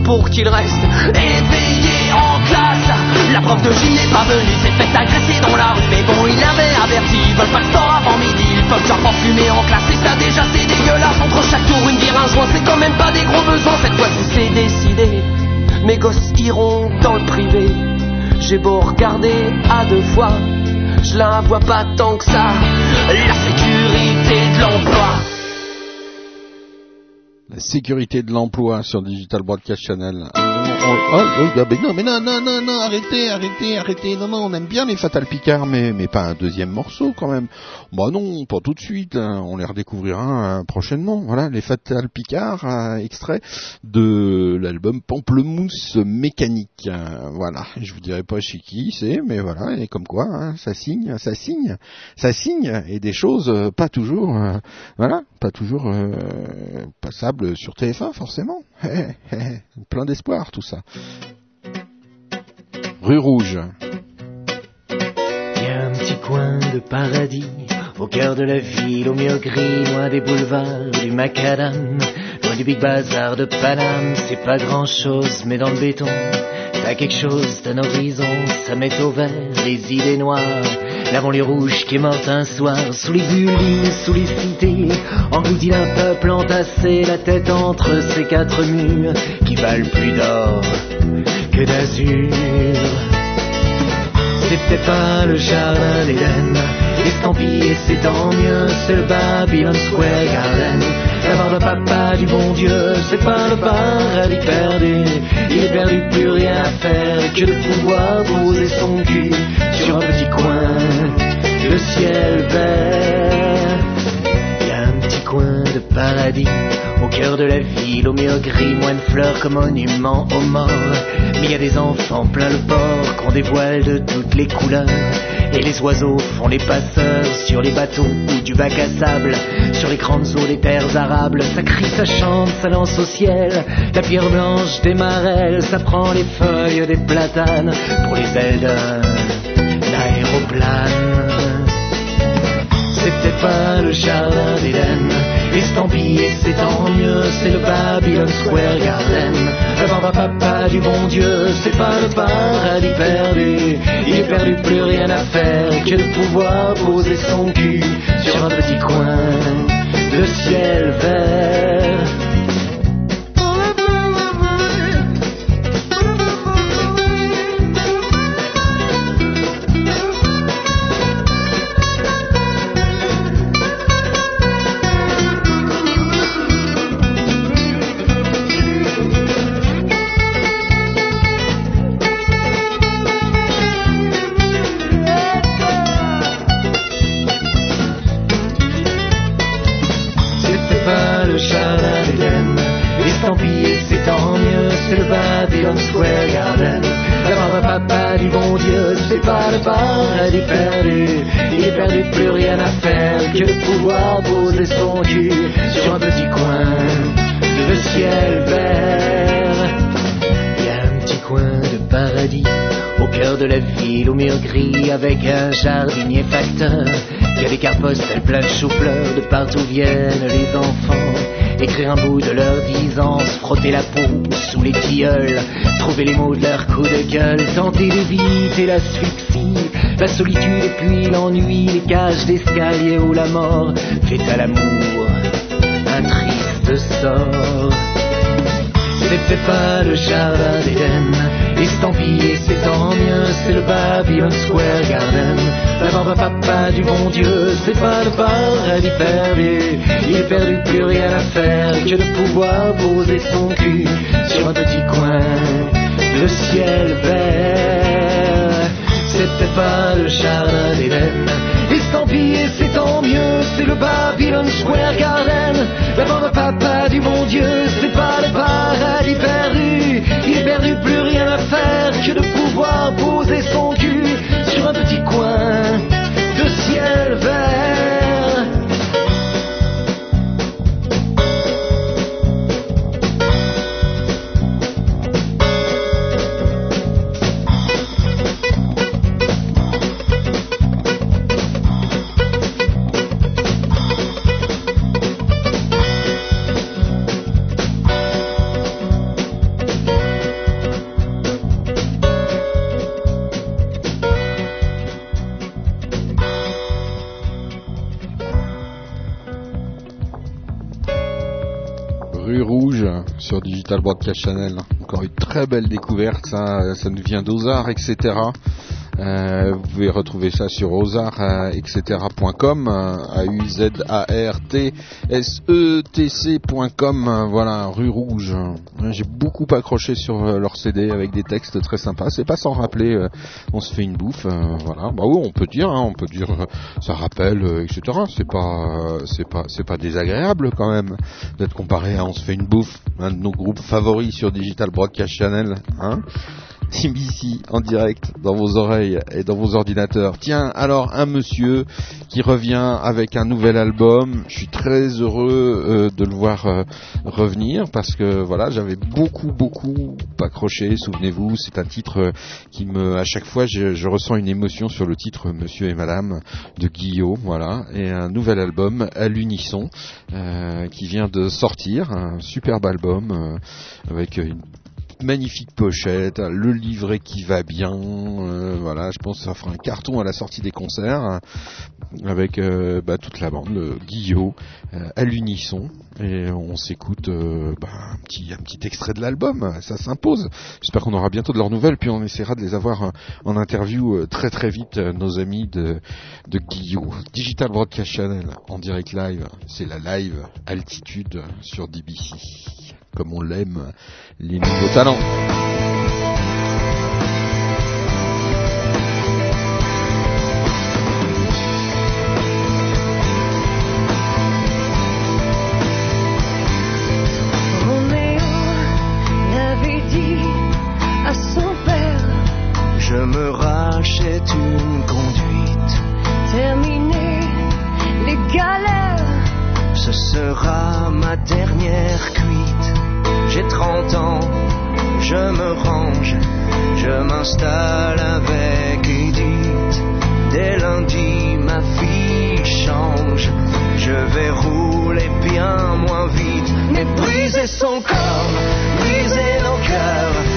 Pour qu'ils restent éveillés en classe. La prof de gym n'est pas venue, s'est fait agresser dans la rue. Mais bon, il avait averti, ils veulent pas le sport avant midi. Ils peuvent genre pas fumer en classe. Et ça déjà c'est dégueulasse. Entre chaque tour, une bière, un joint, c'est quand même pas des gros besoins. Cette fois-ci c'est décidé. Mes gosses iront dans le privé. J'ai beau regarder à deux fois, je la vois pas tant que ça. La sécurité de l'emploi. Sécurité de l'emploi sur Digital Broadcast Channel. Oh, oh, non, mais non, non, non, non, arrêtez, arrêtez, arrêtez. Non, non, on aime bien les Fatal Picard, mais, mais pas un deuxième morceau quand même. Bah non, pas tout de suite. hein. On les redécouvrira euh, prochainement. Voilà, les Fatal Picard, euh, extrait de l'album Pamplemousse Mécanique. Voilà, je vous dirai pas chez qui c'est, mais voilà, et comme quoi, hein, ça signe, ça signe, ça signe, et des choses euh, pas toujours, euh, voilà, pas toujours euh, sur TF1 forcément. Plein d'espoir tout ça. Rue Rouge. Il y a un petit coin de paradis au cœur de la ville, au mieux gris, loin des boulevards du macadam, loin du big bazar de Paname. C'est pas grand chose, mais dans le béton, t'as quelque chose d'un horizon, ça met au vert les idées noires. La banlieue rouge qui est morte un soir, sous les buildings, sous les cités, englouti d'un peuple entassé, la tête entre ces quatre murs qui valent plus d'or que d'azur. C'était pas le jardin d'Éden, estampillé c'est tant mieux, c'est le Babylon Square Garden. D'avoir le papa du bon Dieu, c'est pas le paradis perdu. Il est perdu, plus rien à faire que de pouvoir poser son cul sur un petit coin, le ciel vert. De paradis au cœur de la ville, au mur gris, moins de fleurs comme monument aux morts. Mais y a des enfants plein le port qu'on dévoile de toutes les couleurs. Et les oiseaux font les passeurs sur les bateaux ou du bac à sable, sur les grandes eaux des terres arables. Ça crie, ça chante, ça lance au ciel. La pierre blanche des marelles, ça prend les feuilles des platanes pour les ailes d'un aéroplane. C'était pas le jardin d'Éden, estampillé c'est tant mieux, c'est le Babylon Square Garden. Devant va papa du bon Dieu, c'est pas le paradis perdu. Il est perdu, plus rien à faire que de pouvoir poser son cul sur un petit coin, le ciel vert. Square Garden. Un papa du bon Dieu, c'est pas le paradis perdu. Il est perdu, plus rien à faire que de pouvoir poser son cul sur un petit coin, le ciel vert. Y a un petit coin de paradis au cœur de la ville, au mur gris, avec un jardinier facteur. Y a des cartes postales plein de choux-fleurs, de partout viennent les enfants. Écrire un bout de leur se frotter la peau sous les tilleuls, trouver les mots de leur coup de gueule, tenter d'éviter l'asphyxie, la solitude et puis l'ennui, les cages d'escalier où la mort fait à l'amour un triste sort. C'était pas le jardin d'Éden, estampillé c'est tant mieux, c'est le Babylon Square Garden. Devant un papa du bon Dieu, c'est pas le paradis perdu. Il est perdu, plus rien à faire que de pouvoir poser son cul sur un petit coin, le ciel vert. C'était pas le jardin d'Éden, c'est tant mieux, c'est le Babylon Square Garden. Devant un papa du bon Dieu, c'est pas le paradis perdu. Il est perdu, plus rien à faire que de pouvoir poser son cul Broadcast Channel. Encore une très belle découverte, ça, ça nous vient d'Ozar, etc. Euh, vous pouvez retrouver ça sur ozar, euh, etc.com, a u z a r t s e t c.com, euh, voilà, rue Rouge. Euh, J'ai beaucoup accroché sur euh, leur CD avec des textes très sympas. C'est pas sans rappeler, euh, on se fait une bouffe, euh, voilà. Bah oui, on peut dire, hein, on peut dire, euh, ça rappelle, euh, etc. C'est pas, euh, c'est pas, c'est pas désagréable quand même d'être comparé à On se fait une bouffe, un de nos groupes favoris sur Digital Broadcast Channel, hein. Ici en direct dans vos oreilles et dans vos ordinateurs. Tiens, alors un monsieur qui revient avec un nouvel album. Je suis très heureux euh, de le voir euh, revenir parce que voilà, j'avais beaucoup beaucoup accroché. Souvenez-vous, c'est un titre euh, qui me, à chaque fois, je, ressens une émotion sur le titre Monsieur et Madame de Guillaume. Voilà, et un nouvel album à l'unisson qui vient de sortir, un superbe album avec une magnifique pochette, le livret qui va bien, euh, voilà, je pense que ça fera un carton à la sortie des concerts. avec euh, bah, toute la bande, le Guillot, euh, à l'unisson. Et on s'écoute bah, un, petit, extrait de l'album, ça s'impose. J'espère qu'on aura bientôt de leurs nouvelles, puis on essaiera de les avoir en interview très très vite, nos amis de, de Guillot. Digital Broadcast Channel, en direct live, c'est la live altitude sur DBC. Comme on l'aime, les nouveaux talents. Roméo je me range, je m'installe avec Edith. Dès lundi, ma vie change. Je vais rouler bien moins vite, mais briser son corps, briser nos cœurs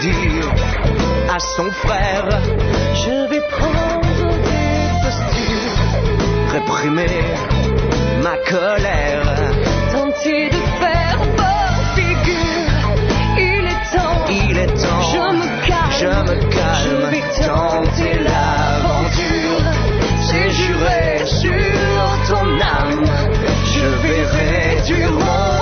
dit à son frère Je vais prendre des postures. Réprimer ma colère. Tenter de faire bonne figure. Il est temps. Il est temps, Je me calme. Je me calme, Je vais tenter l'aventure. C'est juré sur ton âme, je vais réduire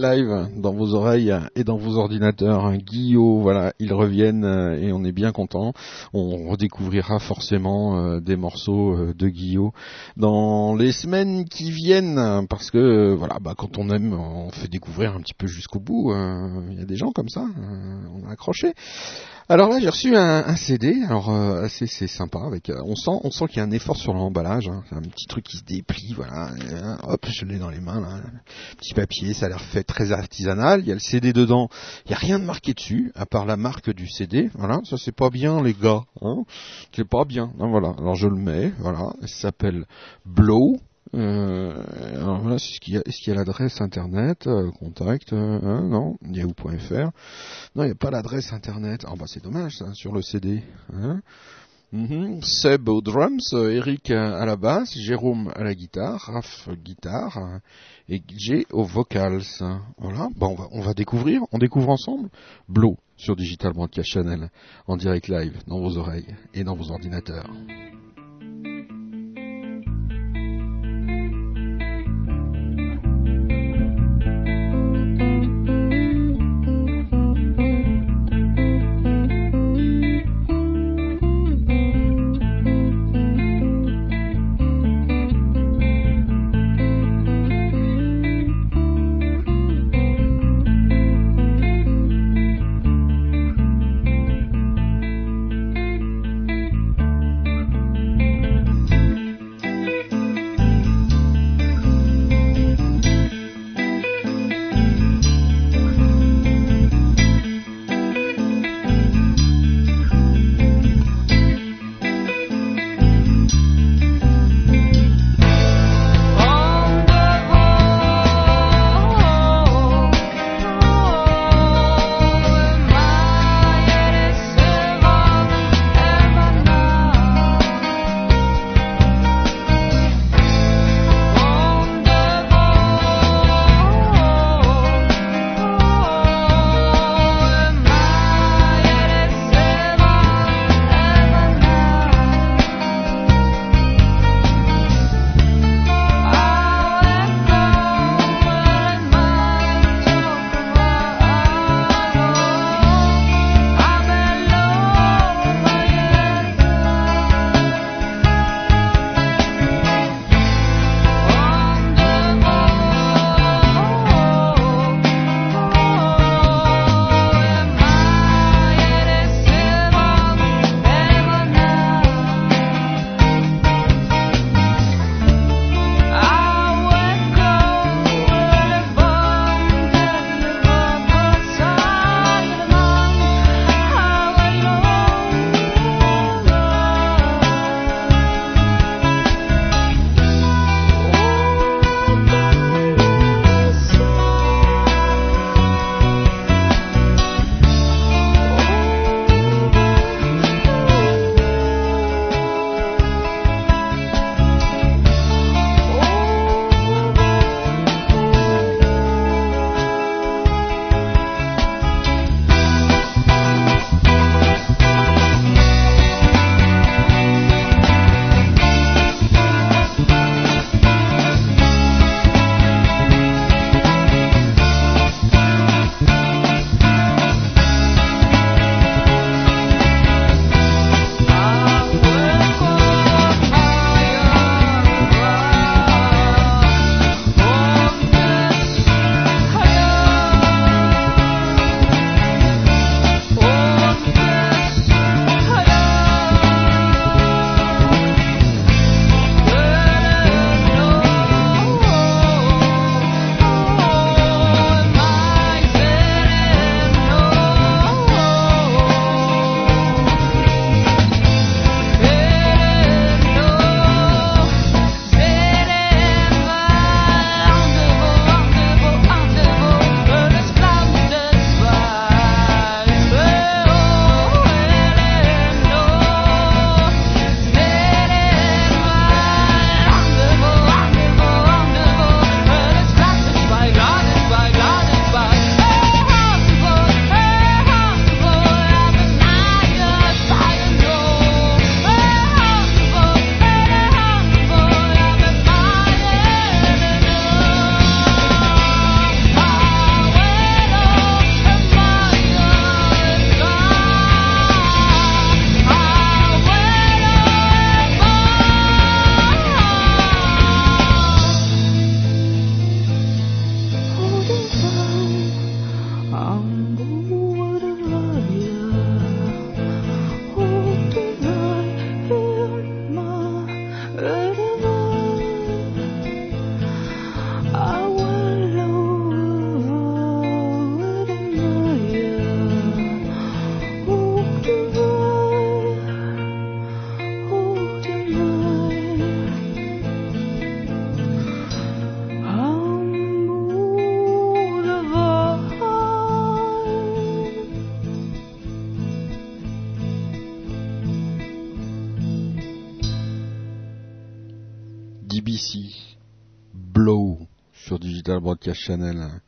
live dans vos oreilles et dans vos ordinateurs. Guillaume, voilà, ils reviennent euh, et on est bien content. On redécouvrira forcément euh, des morceaux euh, de Guillaume dans les semaines qui viennent parce que voilà, bah, quand on aime, on fait découvrir un petit peu jusqu'au bout. euh, Il y a des gens comme ça, euh, on a accroché. Alors là, j'ai reçu un, CD. Alors euh, c'est sympa. Avec, euh, on sent, on sent qu'il y a un effort sur l'emballage. hein. Un petit truc qui se déplie. Voilà. Hein, hop, je l'ai dans les mains. Là. Petit papier. Ça a l'air fait très artisanal. Il y a le CD dedans. Il y a rien de marqué dessus, à part la marque du CD. Voilà. Ça c'est pas bien, les gars. Hein. C'est pas bien. voilà. Alors je le mets. Voilà. Ça s'appelle Blow. Euh, alors voilà, est-ce qu'il y a l'adresse internet, euh, contact, euh, hein, non, yahoo.fr. Non, il n'y a pas l'adresse internet. Ah bah c'est dommage ça, sur le CD. Hein Mhm. Seb aux drums, euh, Eric à la basse, Jérôme à la guitare, Raph guitare euh, et Jay aux vocals. Voilà, bah on va, on va découvrir, on découvre ensemble Blow sur Digital Broadcast Channel en direct live dans vos oreilles et dans vos ordinateurs. Digital Broadcast Channel.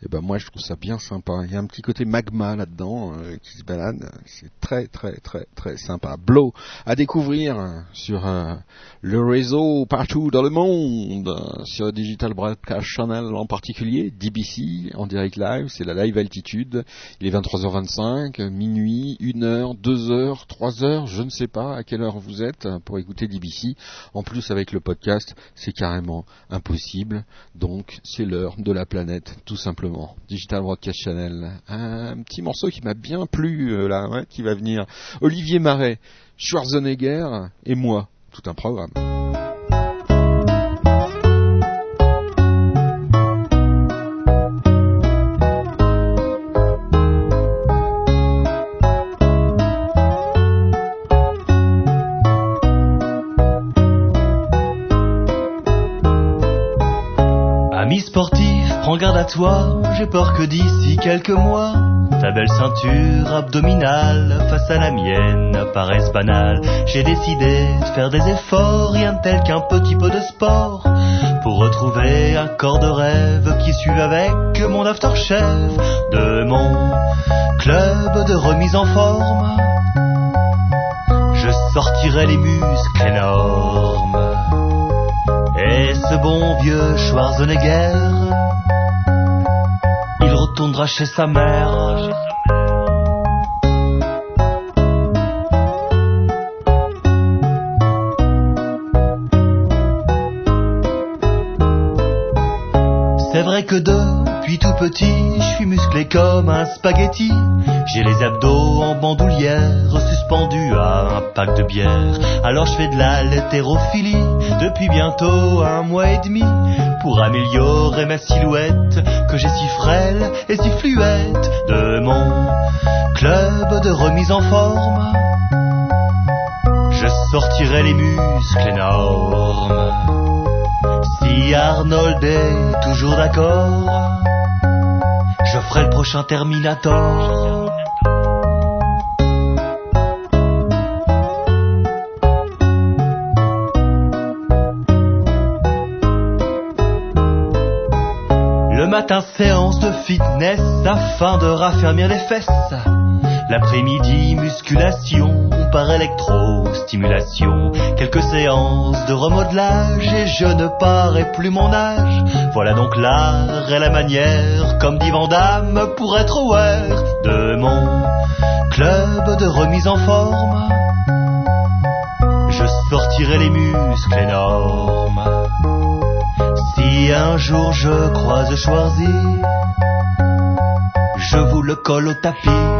Et ben moi je trouve ça bien sympa. Il y a un petit côté magma là-dedans euh, qui se balade. C'est très très très très sympa. Blow à découvrir euh, sur euh, le réseau partout dans le monde, sur Digital Broadcast Channel en particulier, DBC en direct live, c'est la live altitude. Il est 23h25, euh, minuit, 1h, 2h, 3h, je ne sais pas à quelle heure vous êtes pour écouter DBC. En plus avec le podcast, c'est carrément impossible. Donc c'est l'heure de la planète, tout simplement. Digital Broadcast Channel. Un petit morceau qui m'a bien plu euh, là, ouais, qui va venir. Olivier Marais, Schwarzenegger et moi. Tout un programme. Prends garde à toi, j'ai peur que d'ici quelques mois, ta belle ceinture abdominale face à la mienne paraisse banale. J'ai décidé de faire des efforts, rien de tel qu'un petit peu de sport, pour retrouver un corps de rêve qui suit avec mon aftershave de mon club de remise en forme. Je sortirai les muscles énormes. Et ce bon vieux Schwarzenegger, retournera chez sa mère. C'est vrai que depuis tout petit, je suis musclé comme un spaghetti. J'ai les abdos en bandoulière, suspendus à un pack de bière. Alors je fais de la l'hétérophilie depuis bientôt un mois et demi pour améliorer ma silhouette que j'ai si frêle et si fluette de mon club de remise en forme. Je sortirai les muscles énormes. Si Arnold est toujours d'accord, ferai le prochain Terminator. Le matin, séance de fitness afin de raffermir les fesses. L'après-midi, musculation par électro-stimulation. Quelques séances de remodelage et je ne parais plus mon âge. Voilà donc l'art et la manière, comme dit Vandame, pour être aware de mon club de remise en forme. Je sortirai les muscles énormes. Si un jour je croise Schwarzy, je vous le colle au tapis.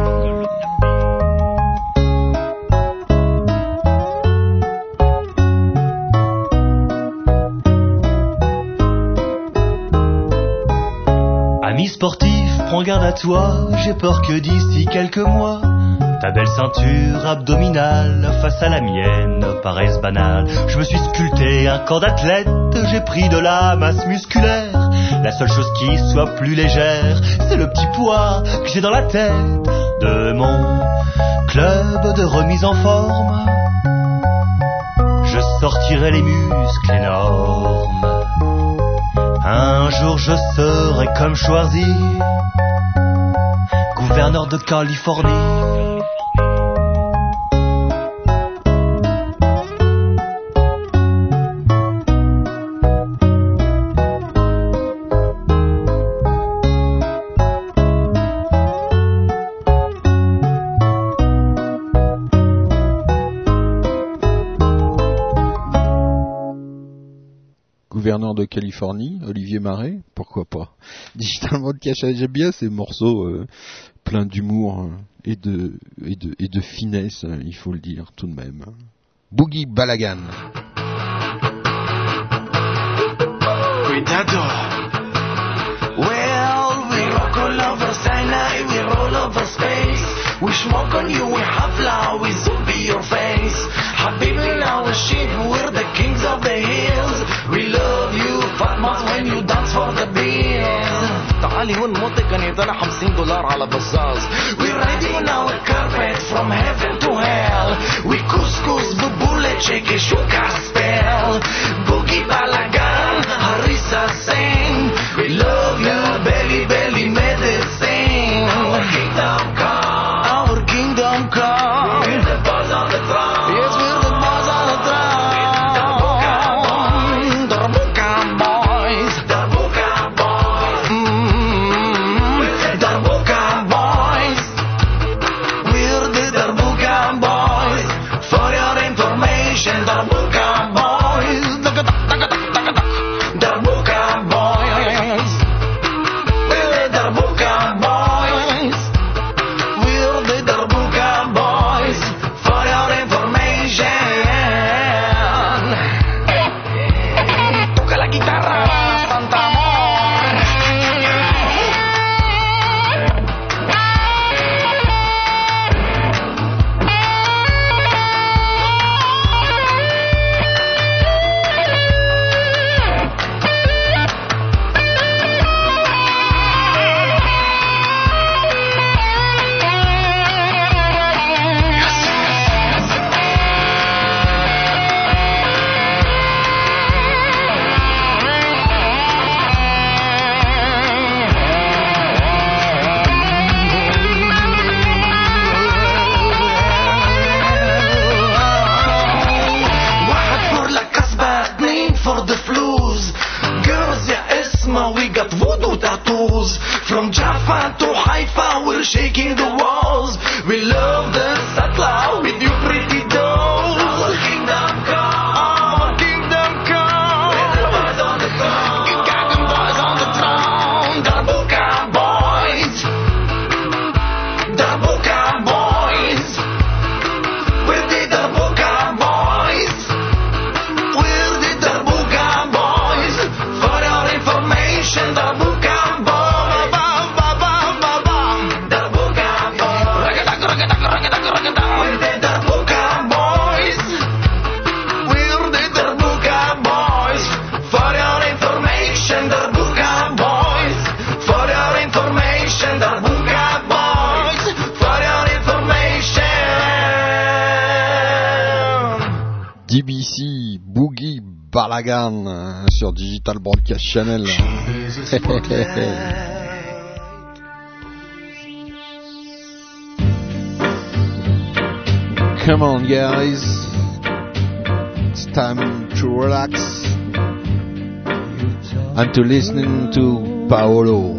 Sportif, prends garde à toi, j'ai peur que d'ici quelques mois, ta belle ceinture abdominale face à la mienne paraisse banale. Je me suis sculpté un corps d'athlète, j'ai pris de la masse musculaire. La seule chose qui soit plus légère, c'est le petit poids que j'ai dans la tête de mon club de remise en forme. Je sortirai les muscles énormes. Un jour je serai comme Schwarzy, gouverneur de Californie. gouverneur de Californie, Olivier Marais, pourquoi pas? Digital Broadcast, j'aime bien ces morceaux euh, pleins d'humour euh, et de, et, de, et de finesse, euh, il faut le dire tout de même. Boogie Balagan. Cuidado. Well, we rock all over Sinai, we roll over space. We smoke on you, we hafla, we zombie your face. Habibi, we shit, we're the kings of the hills. We love you, Fatmas, when you dance for the bills. We're riding 50 دولار على بزاز. We riding our carpet from heaven to hell. We couscous ببولeček i šuka spell. Boogie balagan, harisa sing. We love you Euh, sur Digital Broadcast Channel. Come on guys, it's time to relax and to listening to Paolo.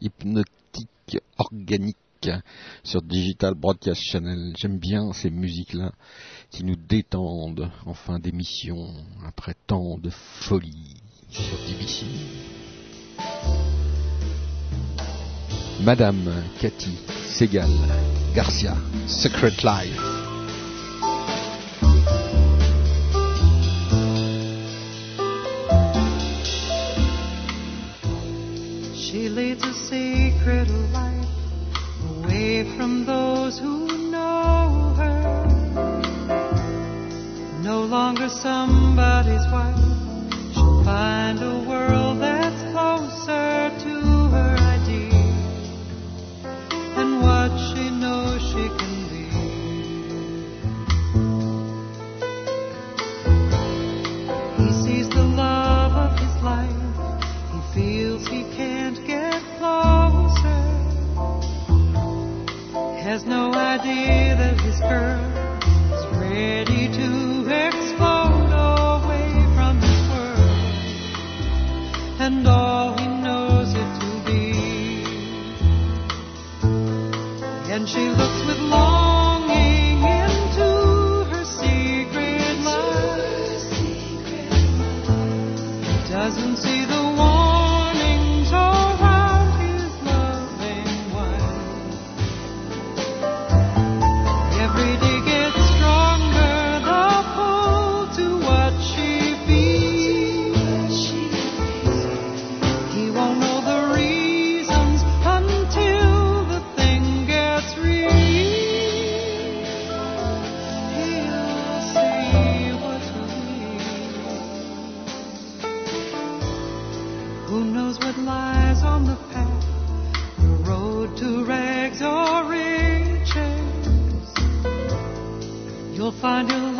Hypnotique organique sur Digital Broadcast Channel. J'aime bien ces musiques-là qui nous détendent en fin d'émission après tant de folie sur DBC. Madame Cathy Segal Garcia, Secret Life. From those who know her. No longer somebody's wife. She'll find a world that's closer to her idea and what she knows she can that his girl is ready to explode away from his world and all he knows it to be. And she looks with longing into her secret life. Doesn't see the I do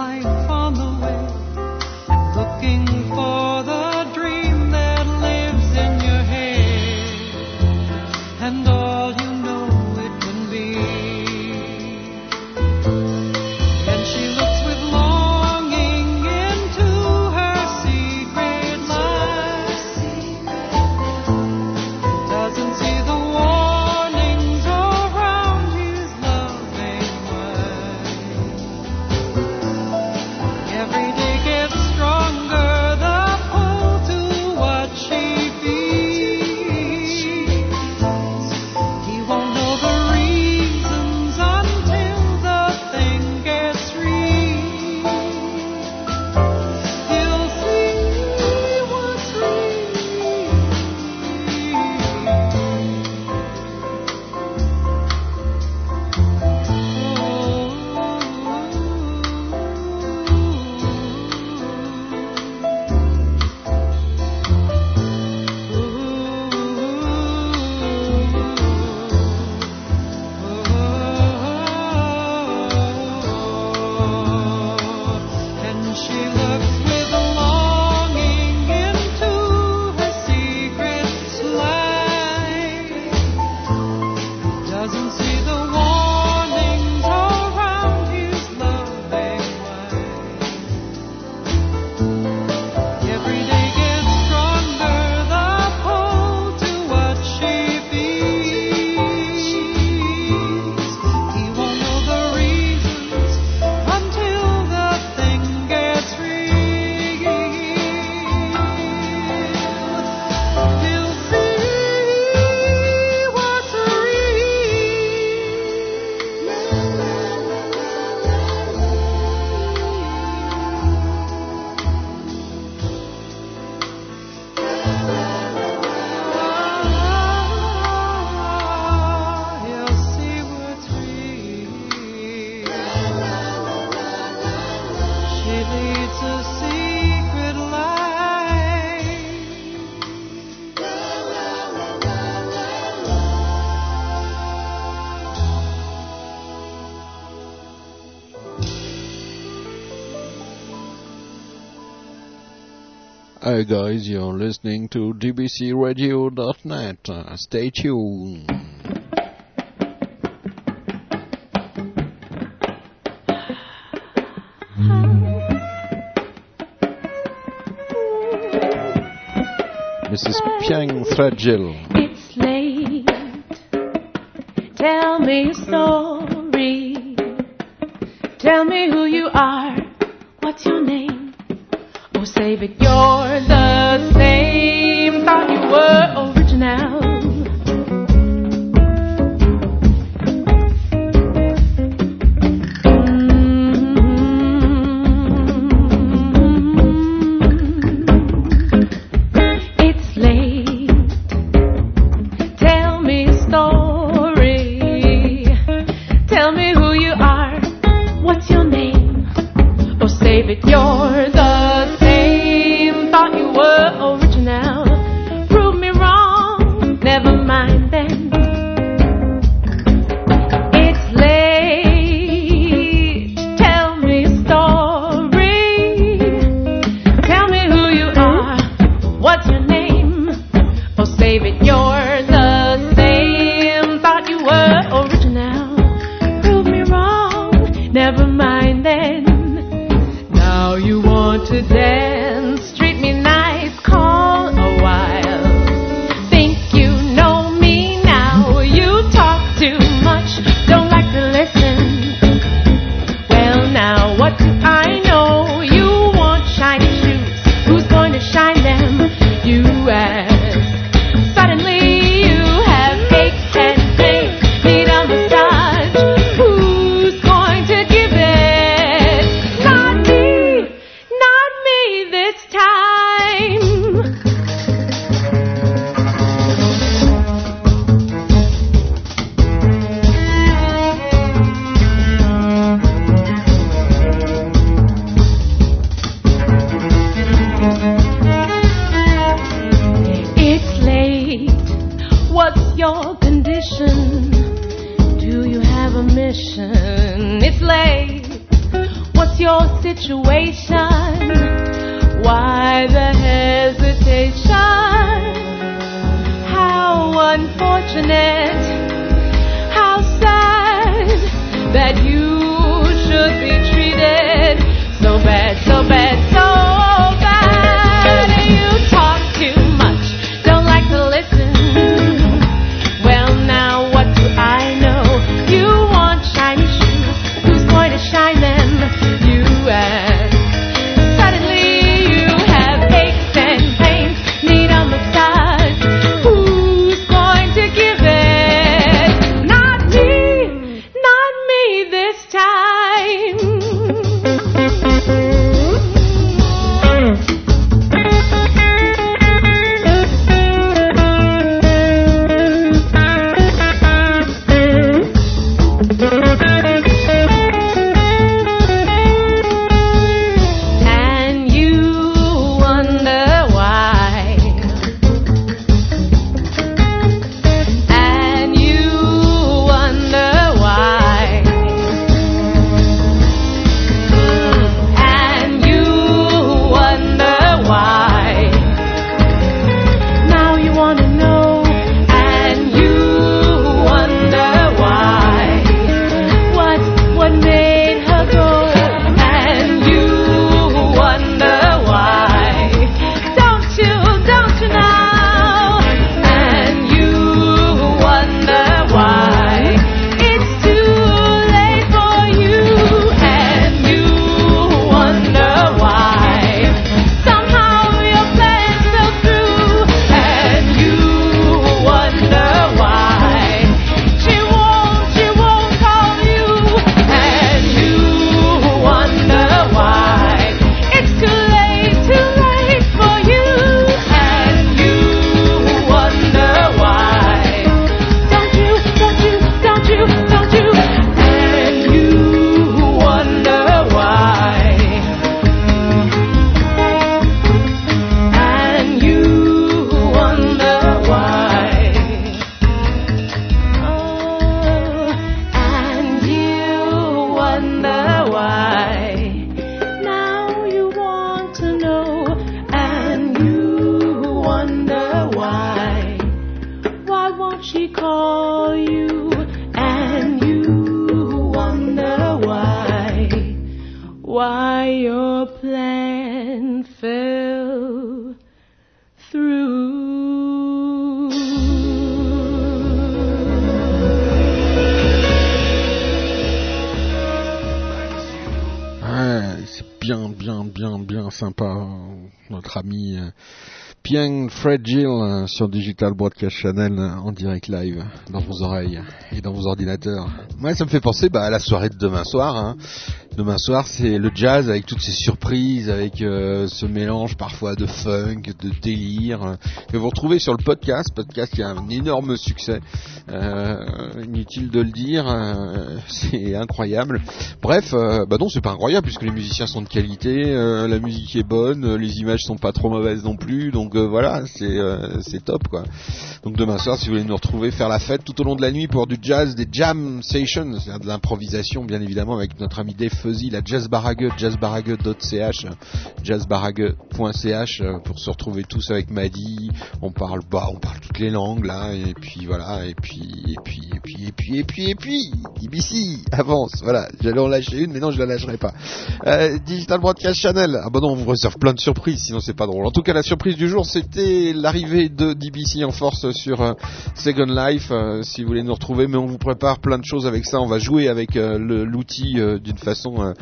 Hi guys, you're listening to dbcradio.net. Uh, Stay tuned. Mrs. Piang Fragile. It's late. Tell me a story. Tell me who you are. What's your name? Oh, save it. Situation? Why the hesitation? How unfortunate. Pian Fragile euh, sur Digital Broadcast Channel euh, en direct live dans vos oreilles et dans vos ordinateurs. Ouais, ça me fait penser bah, à la soirée de demain soir. hein. Demain soir, c'est le jazz avec toutes ces surprises, avec euh, ce mélange parfois de funk, de délire, euh, que vous retrouvez sur le podcast. Podcast qui a un énorme succès. Euh, inutile de le dire, euh, c'est incroyable. Bref, euh, bah non, c'est pas incroyable puisque les musiciens sont de qualité, euh, la musique est bonne, les images sont pas trop mauvaises non plus, donc voilà, c'est c'est top quoi. Donc demain soir, si vous voulez nous retrouver faire la fête tout au long de la nuit pour du jazz, des jam sessions, c'est-à-dire de l'improvisation bien évidemment avec notre ami Dave Fuzzy, la Jazz Barague, jazzbarague.ch, jazzbarague.ch euh, pour se retrouver tous avec Maddy. On parle bah, on parle toutes les langues là, et puis voilà, et puis et puis et puis et puis et puis et puis, DBC avance, voilà. J'allais en lâcher une, mais non, je la lâcherai pas. Euh, Digital Broadcast Channel. Ah bah non, on vous réserve plein de surprises, sinon c'est pas drôle. En tout cas, la surprise du jour, c'était l'arrivée de DBC en force sur euh, Second Life. euh, si vous voulez nous retrouver, mais on vous prépare plein de choses avec ça. On va jouer avec l'outil d'une façon, euh,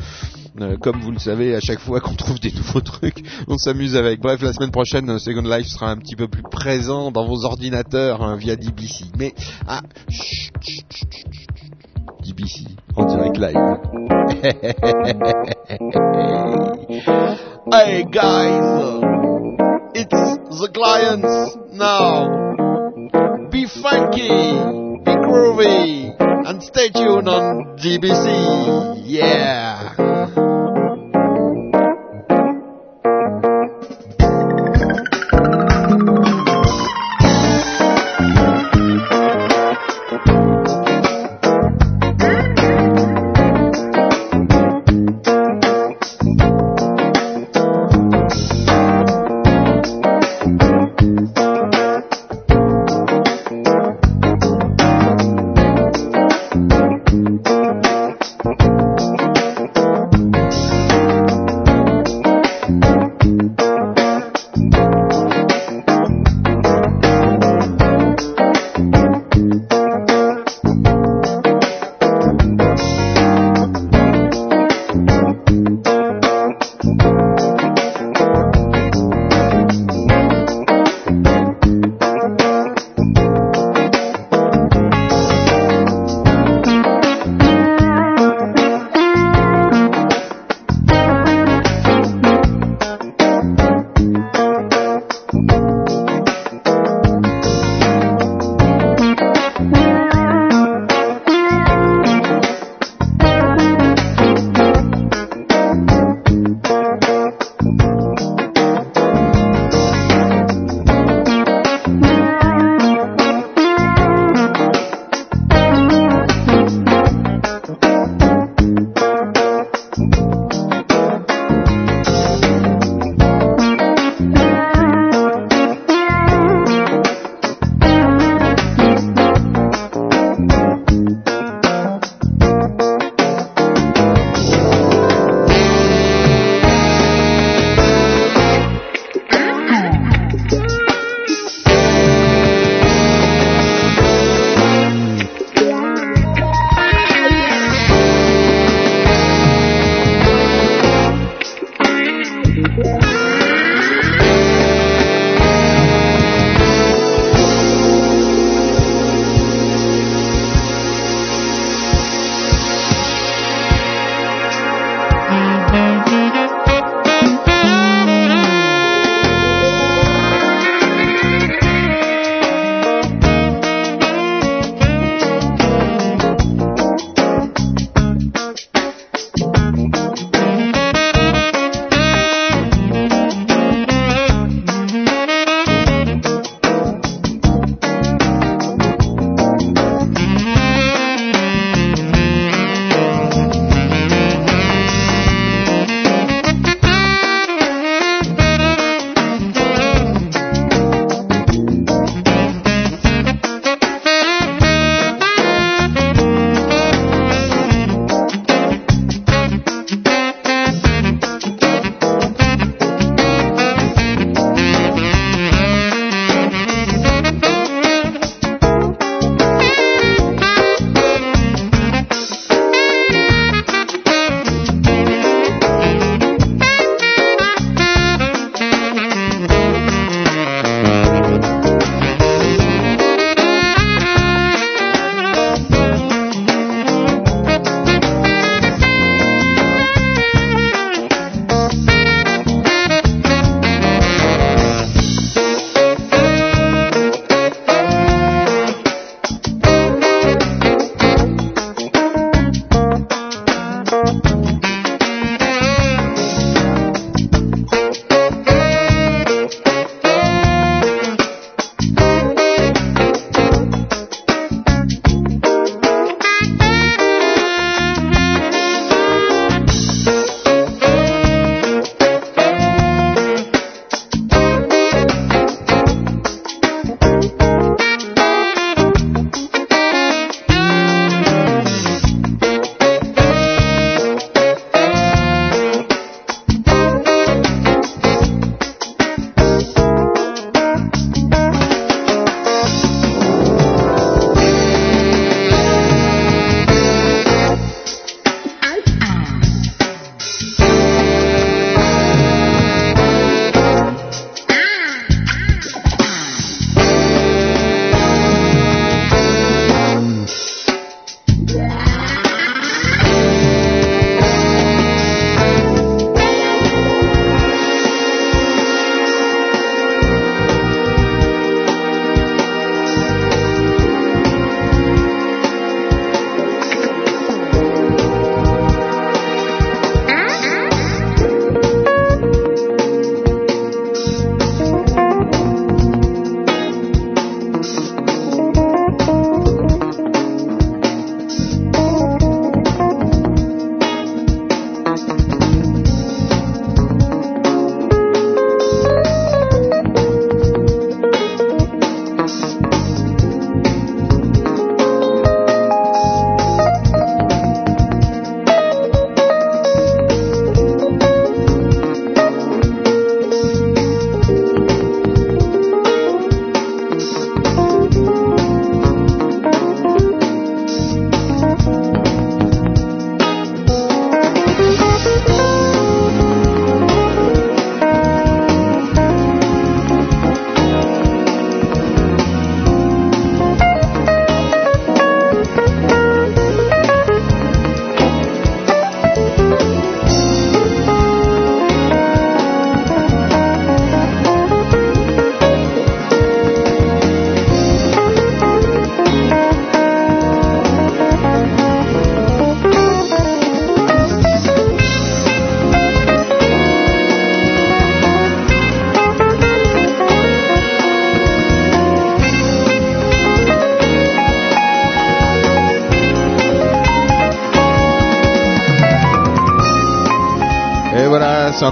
euh, comme vous le savez, à chaque fois qu'on trouve des nouveaux trucs, on s'amuse avec. Bref, la semaine prochaine, euh, Second Life sera un petit peu plus présent dans vos ordinateurs hein, via DBC. Mais ah, chut, chut, chut. DBC en direct live. hey guys, it's the clients now. Be funky, be groovy, and stay tuned on DBC. Yeah.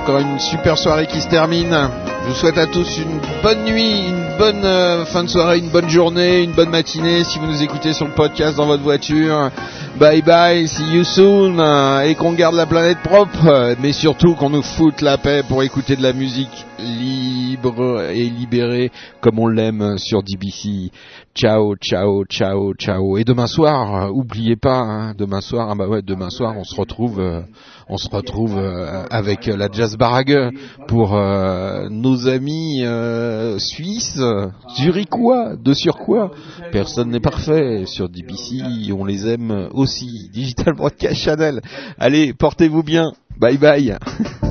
Encore une super soirée qui se termine. Je vous souhaite à tous une bonne nuit, une bonne euh, fin de soirée, une bonne journée, une bonne matinée si vous nous écoutez sur le podcast dans votre voiture. Bye bye, see you soon euh, et qu'on garde la planète propre, euh, mais surtout qu'on nous foute la paix pour écouter de la musique libre et libérée comme on l'aime sur DBC. Ciao, ciao, ciao, ciao. Et demain soir, oubliez pas, hein, demain soir, ah bah ouais, demain soir, on se retrouve, on se retrouve euh, avec la Jazz Barague pour euh, nos amis euh, suisses, zurichois, de surcroît. Personne n'est parfait sur DBC, on les aime aussi. Digital Broadcast Channel. Allez, portez-vous bien. Bye bye.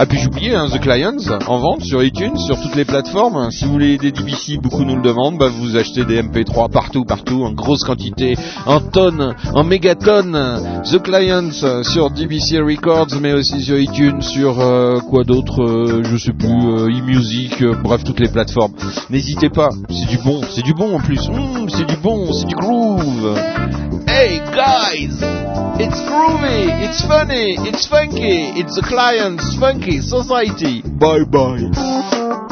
Ah puis j'oubliais hein, The Clients en vente sur iTunes, sur toutes les plateformes. Si vous voulez des DBC, beaucoup nous le demandent, bah vous achetez des MP3 partout, partout, en grosse quantité, en tonnes, en mégatonnes. The Clients euh, sur DBC Records, mais aussi sur iTunes, sur euh, quoi d'autre, euh, je sais plus, euh, eMusic, euh, bref toutes les plateformes. N'hésitez pas, c'est du bon, c'est du bon en plus. Mmh, c'est du bon, c'est du groove. Hey guys, it's groovy, it's funny, it's funky, it's the Clients Funky Society. Bye bye.